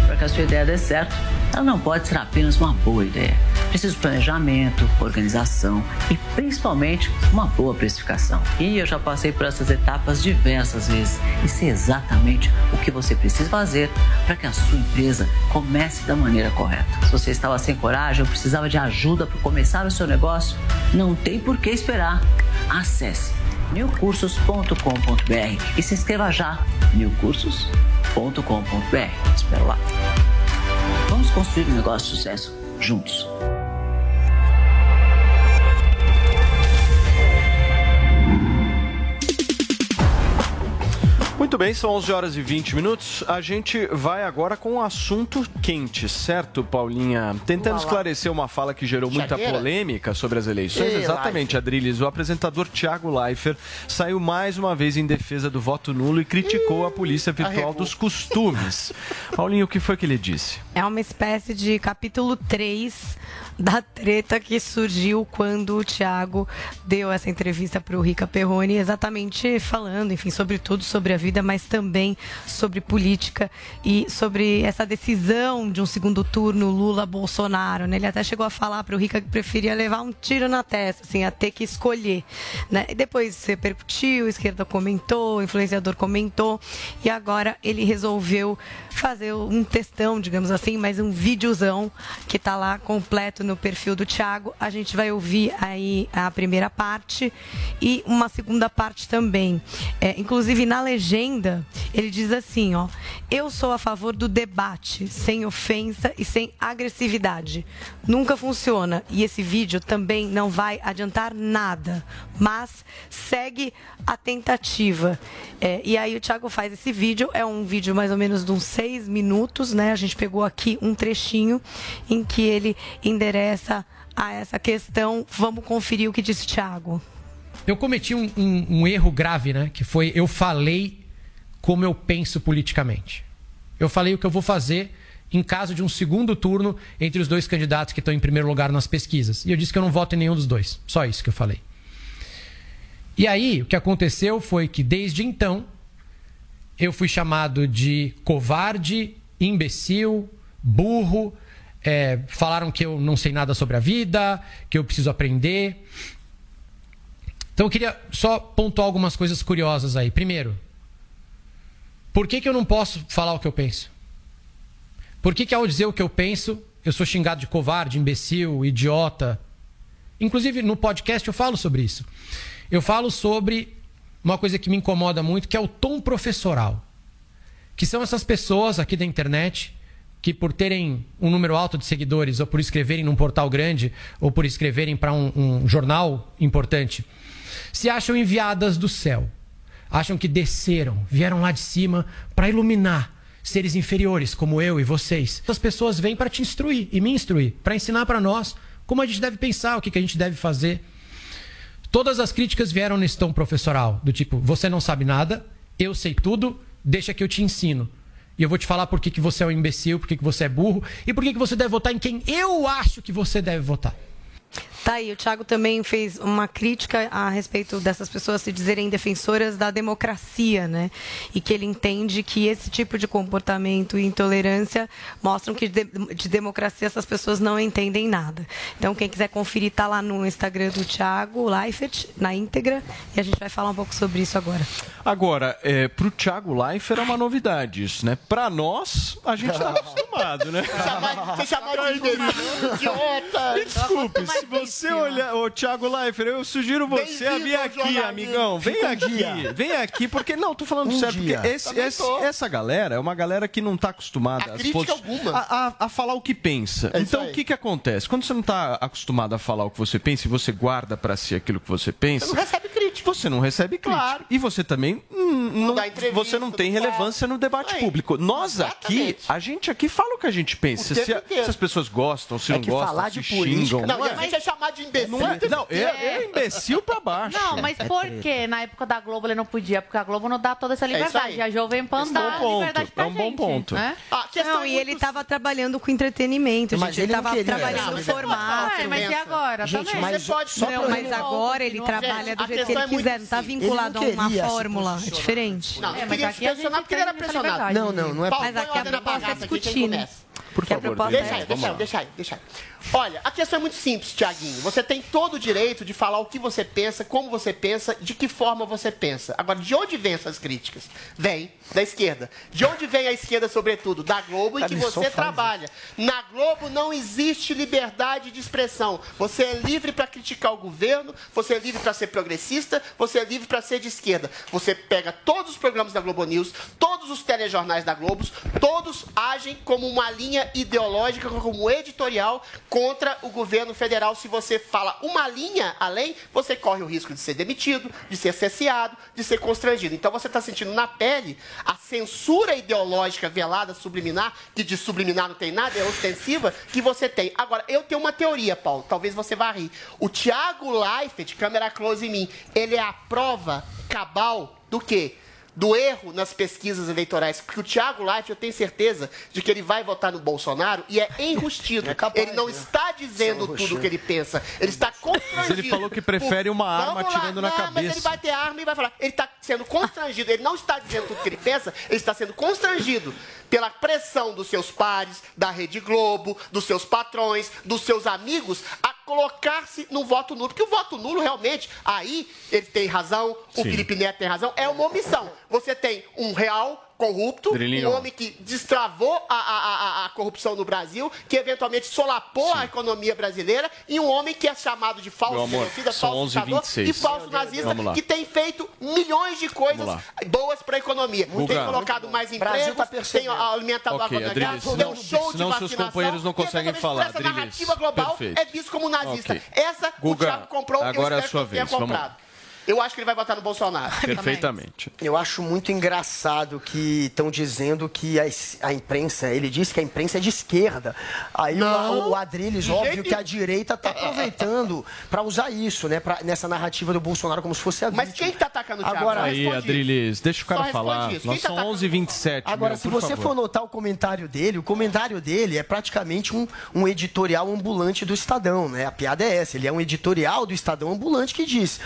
Para que a sua ideia dê certo, ela não pode ser apenas uma boa ideia. Precisa de planejamento, organização e principalmente uma boa precificação. E eu já passei por essas etapas diversas vezes e sei exatamente o que você precisa fazer para que a sua empresa comece da maneira correta. Se você estava sem coragem ou precisava de ajuda para começar o seu negócio, não tem por que esperar. Acesse newcursos.com.br e se inscreva já. newcursos.com.br. Espero lá. Vamos construir um negócio de sucesso juntos. Muito bem, são 11 horas e 20 minutos. A gente vai agora com um assunto quente, certo, Paulinha? Tentando esclarecer uma fala que gerou muita polêmica sobre as eleições. Ei, Exatamente, Adriles. O apresentador Tiago Leifert saiu mais uma vez em defesa do voto nulo e criticou a polícia virtual arregou. dos costumes. Paulinho, o que foi que ele disse? É uma espécie de capítulo 3 da treta que surgiu quando o Thiago deu essa entrevista para o Rica Perrone, exatamente falando, enfim, sobre tudo sobre a vida, mas também sobre política e sobre essa decisão de um segundo turno Lula-Bolsonaro. Né? Ele até chegou a falar para o Rica que preferia levar um tiro na testa, assim, a ter que escolher. Né? E depois repercutiu, a esquerda comentou, o influenciador comentou, e agora ele resolveu fazer um textão, digamos assim, mas um videozão que tá lá completo no perfil do Thiago. A gente vai ouvir aí a primeira parte e uma segunda parte também. É, inclusive, na legenda ele diz assim, ó: "Eu sou a favor do debate, sem ofensa e sem agressividade. Nunca funciona e esse vídeo também não vai adiantar nada, mas segue a tentativa." É, e aí o Thiago faz esse vídeo, é um vídeo mais ou menos de uns seis minutos, né? A gente pegou aqui um trechinho em que ele endereça a essa questão. Vamos conferir o que disse o Thiago. Eu cometi um, um- um erro grave, né? Que foi eu falei como eu penso politicamente. Eu falei o que eu vou fazer em caso de um segundo turno entre os dois candidatos que estão em primeiro lugar nas pesquisas. E eu disse que eu não voto em nenhum dos dois. Só isso que eu falei. E aí, o que aconteceu foi que desde então eu fui chamado de covarde, imbecil, burro. é, falaram que eu não sei nada sobre a vida, que eu preciso aprender. Então eu queria só pontuar algumas coisas curiosas aí. Primeiro, por que, que eu não posso falar o que eu penso? Por que, que ao dizer o que eu penso, eu sou xingado de covarde, imbecil, idiota? Inclusive no podcast eu falo sobre isso. Eu falo sobre uma coisa que me incomoda muito, que é o tom professoral. Que são essas pessoas aqui da internet que, por terem um número alto de seguidores, ou por escreverem num portal grande, ou por escreverem para um, um jornal importante, se acham enviadas do céu. Acham que desceram, vieram lá de cima para iluminar seres inferiores como eu e vocês. Essas pessoas vêm para te instruir e me instruir, para ensinar para nós como a gente deve pensar, o que, que a gente deve fazer. Todas as críticas vieram nesse tom professoral, do tipo, você não sabe nada, eu sei tudo, deixa que eu te ensino. E eu vou te falar por que, que você é um imbecil, por que, que você é burro e por que, que você deve votar em quem eu acho que você deve votar. Tá aí, o Thiago também fez uma crítica a respeito dessas pessoas se dizerem defensoras da democracia, né? E que ele entende que esse tipo de comportamento e intolerância mostram que de, de democracia essas pessoas não entendem nada. Então, quem quiser conferir, tá lá no Instagram do Thiago Leifert, na íntegra, e a gente vai falar um pouco sobre isso agora. Agora, é, pro Thiago Leifert é uma novidade isso, né? Pra nós, a gente tá acostumado, né? Você chamar de idiota. Me desculpe, se você olhar. Ô, Thiago Leifert, eu sugiro você a vir aqui, amigão. Vem um aqui. dia. Vem aqui, porque. Não, tô falando Um sério, dia. porque esse- esse- essa galera é uma galera que não tá acostumada A alguma. A, a- a falar o que pensa. É então, o que que acontece? Quando você não tá acostumado a falar o que você pensa e você guarda pra si aquilo que você pensa. Você não recebe crítica. Você não recebe crítica. Claro. E você também hum, não, dá entrevista, você não tem não relevância no debate Aí. público. Nós aqui, Exatamente. a gente aqui fala o que a gente pensa. Se, se as pessoas gostam, se É não que gostam, falar se de política- xingam. Não, não é? Gente é chamado de imbecil. Não, é, não, eu, eu imbecil pra baixo. Não, mas por que na época da Globo ele não podia? Porque a Globo não dá toda essa isso liberdade. aí. a Jovem Pan é um dá bom ponto, liberdade pra é um bom ponto. né? A questão Não, é e muito ele estava trabalhando com entretenimento, Mas gente. Ele estava queria. trabalhando Não, no formato. Ué, mas e agora? Gente, também? mas Você pode só Não, mas agora ele trabalha a do jeito que ele é quiser, não está simples. vinculado a uma fórmula. É diferente. Não, É, ele mas queria aqui a posicionar gente porque ele era pressionado. Não, não, não é Mas aqui a proposta é discutir, né? Por Que a favor, proposta Deixa é aí, Vamos deixa aí, deixa aí, deixa aí. Olha, a questão é muito simples, Tiaguinho. Você tem todo o direito de falar o que você pensa, como você pensa, de que forma você pensa. Agora, de onde vem essas críticas? Vem da esquerda. De onde vem a esquerda, sobretudo? Da Globo, em Cara, que você trabalha. Na Globo não existe liberdade de expressão. Você é livre para criticar o governo, você é livre para ser progressista, você é livre para ser de esquerda. Você pega todos os programas da Globo News, todos os telejornais da Globo, todos agem como uma linha ideológica, como editorial contra o governo federal. Se você fala uma linha além, você corre o risco de ser demitido, de ser cesseado, de ser constrangido. Então você está sentindo na pele a censura ideológica velada, subliminar, que de subliminar não tem nada, é ostensiva, que você tem. Agora, eu tenho uma teoria, Paulo, talvez você vá rir. O Thiago Leifert, câmera close em mim, ele é a prova cabal do quê? Do erro nas pesquisas eleitorais, porque o Thiago Leifert, eu tenho certeza de que ele vai votar no Bolsonaro e é enrustido. É capaz, ele não né? está dizendo São tudo o que ele pensa. Ele está constrangido. Mas ele falou que prefere uma Vamos arma lá, atirando na não, Mas cabeça. ele vai ter arma e vai falar. Ele está sendo constrangido. Ele não está dizendo tudo o que ele pensa, ele está sendo constrangido pela pressão dos seus pares, da Rede Globo, dos seus patrões, dos seus amigos, a colocar-se no voto nulo. Porque o voto nulo, realmente, aí ele tem razão, o Sim. Felipe Neto tem razão, é uma omissão. Você tem um real corrupto, Drilinho. um homem que destravou a, a- a- a corrupção no Brasil, que eventualmente solapou a economia brasileira, e um homem que é chamado de falso genocida, falso 11 h ditador 26. e falso nazista, que tem feito milhões de coisas boas para a economia. Guga. Tem colocado mais empregos, tá tem alimentado Ok, a comunidade, tem um senão- show de senão seus vacinação. companheiros não conseguem falar, Essa narrativa global Perfeito. é visto como nazista. Ok. Essa Guga, o Thiago comprou, agora é eu a espero sua que ele tenha vez, vamos comprado. Eu acho que ele vai votar no Bolsonaro. Perfeitamente. Eu acho muito engraçado que estão dizendo que a, a imprensa, ele disse que a imprensa é de esquerda. Aí o, o Adriles, óbvio jeito que a direita está aproveitando para usar isso, né? Pra, nessa narrativa do Bolsonaro como se fosse a vítima. Mas quem está atacando o Thiago? Agora, Aí, Adriles, deixa o cara falar. isso. Nós tá são atacando? 11 h 27 Agora, meu, se você favor. for notar o comentário dele, o comentário dele é praticamente um, um editorial ambulante do Estadão, né? A piada é essa, ele é um editorial do Estadão ambulante que diz.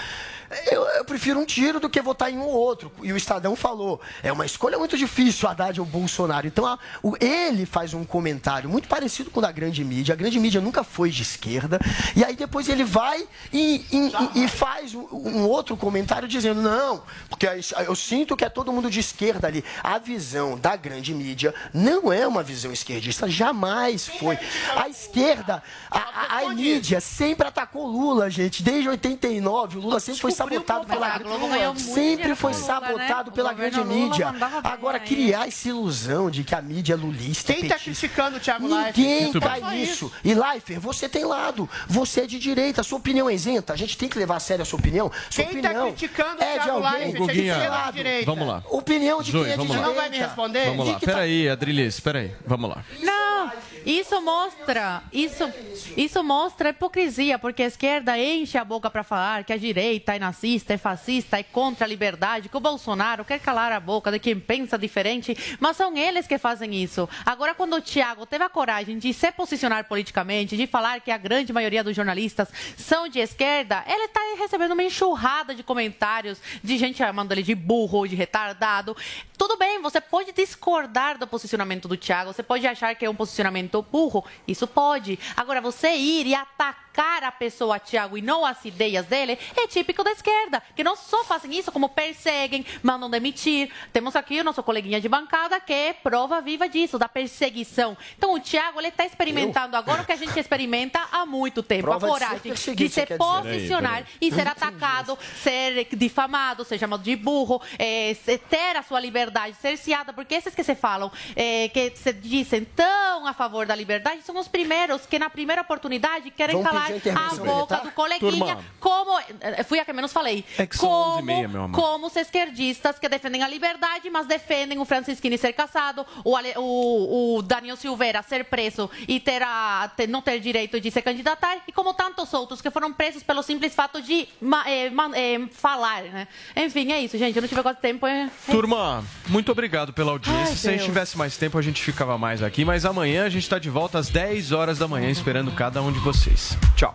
Eu, eu prefiro um tiro do que votar em um ou outro. E o Estadão falou: é uma escolha muito difícil, Haddad ou Bolsonaro. Então, a- o- ele faz um comentário muito parecido com o da grande mídia. A grande mídia nunca foi de esquerda. E aí depois ele vai e, e- e- faz um, um outro comentário dizendo: não, porque eu sinto que é todo mundo de esquerda ali. A visão da grande mídia não é uma visão esquerdista, jamais foi. A esquerda, a, a- a mídia sempre atacou Lula, gente. Desde 89, o Lula sempre foi sabotado pela Globo sempre foi sabotado né? pela governo grande mídia. Agora, criar essa ilusão de que a mídia é lulista. Quem está criticando o Thiago Leifert? Ninguém cai nisso. E Leifert, você tem lado. Você é de direita. Sua opinião é isenta. A gente tem que levar a sério a sua opinião. Sua Quem está criticando o é de Thiago alguém Leifert? que É de Guguinha, direita? Vamos lá. Opinião de Zoe, quem é de direita. Não vai me responder? Vamos lá. Tá- Peraí, Adriles, peraí. Vamos lá. Não, isso mostra, isso, isso mostra hipocrisia, porque a esquerda enche a boca para falar que a direita é nazista, é fascista, é contra a liberdade, que o Bolsonaro quer calar a boca de quem pensa diferente, mas são eles que fazem isso. Agora, quando o Tiago teve a coragem de se posicionar politicamente, de falar que a grande maioria dos jornalistas são de esquerda, ele está recebendo uma enxurrada de comentários de gente chamando ele de burro, de retardado. Tudo bem, você pode discordar do posicionamento do Thiago, você pode achar que é um posicionamento burro, isso pode. Agora, você ir e atacar a pessoa Thiago e não as ideias dele é típico da esquerda, que não só fazem isso, como perseguem, mandam demitir. Temos aqui o nosso coleguinha de bancada que é prova viva disso, da perseguição. Então, o Thiago, ele está experimentando agora o que a gente experimenta há muito tempo, Prova a de ser coragem de você se dizer. posicionar Peraí, e ser atacado, ser difamado, ser chamado de burro, é, ter a sua liberdade cerceada, porque esses que se falam, é, que se dizem tão a favor da liberdade, são os primeiros que na primeira oportunidade querem Vamos calar a boca tá? do coleguinha, Turma. como, eh, fui a que menos falei, É que como, 11h30, meu amor. como os esquerdistas que defendem a liberdade, mas defendem o Francisquini ser caçado, o, Ale- o, o Daniel Silveira ser preso e ter a- ter- não ter direito de se candidatar, e como tantos outros que foram presos pelo simples fato de ma- eh, ma- eh, falar, né? Enfim, é isso, gente. Eu não tive quase tempo. É... Turma, muito obrigado pela audiência. Ai, Se a gente tivesse mais tempo, a gente ficava mais aqui. Mas amanhã a gente está de volta às 10 horas da manhã, esperando cada um de vocês. Tchau.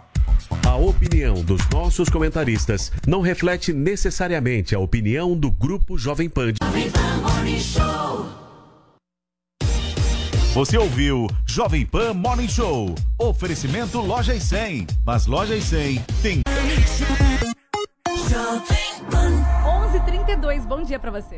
A opinião dos nossos comentaristas não reflete necessariamente a opinião do Grupo Jovem Pan. Você ouviu Jovem Pan Morning Show. Oferecimento Loja e 100. Mas Loja e 100 tem 11h32, bom dia pra você.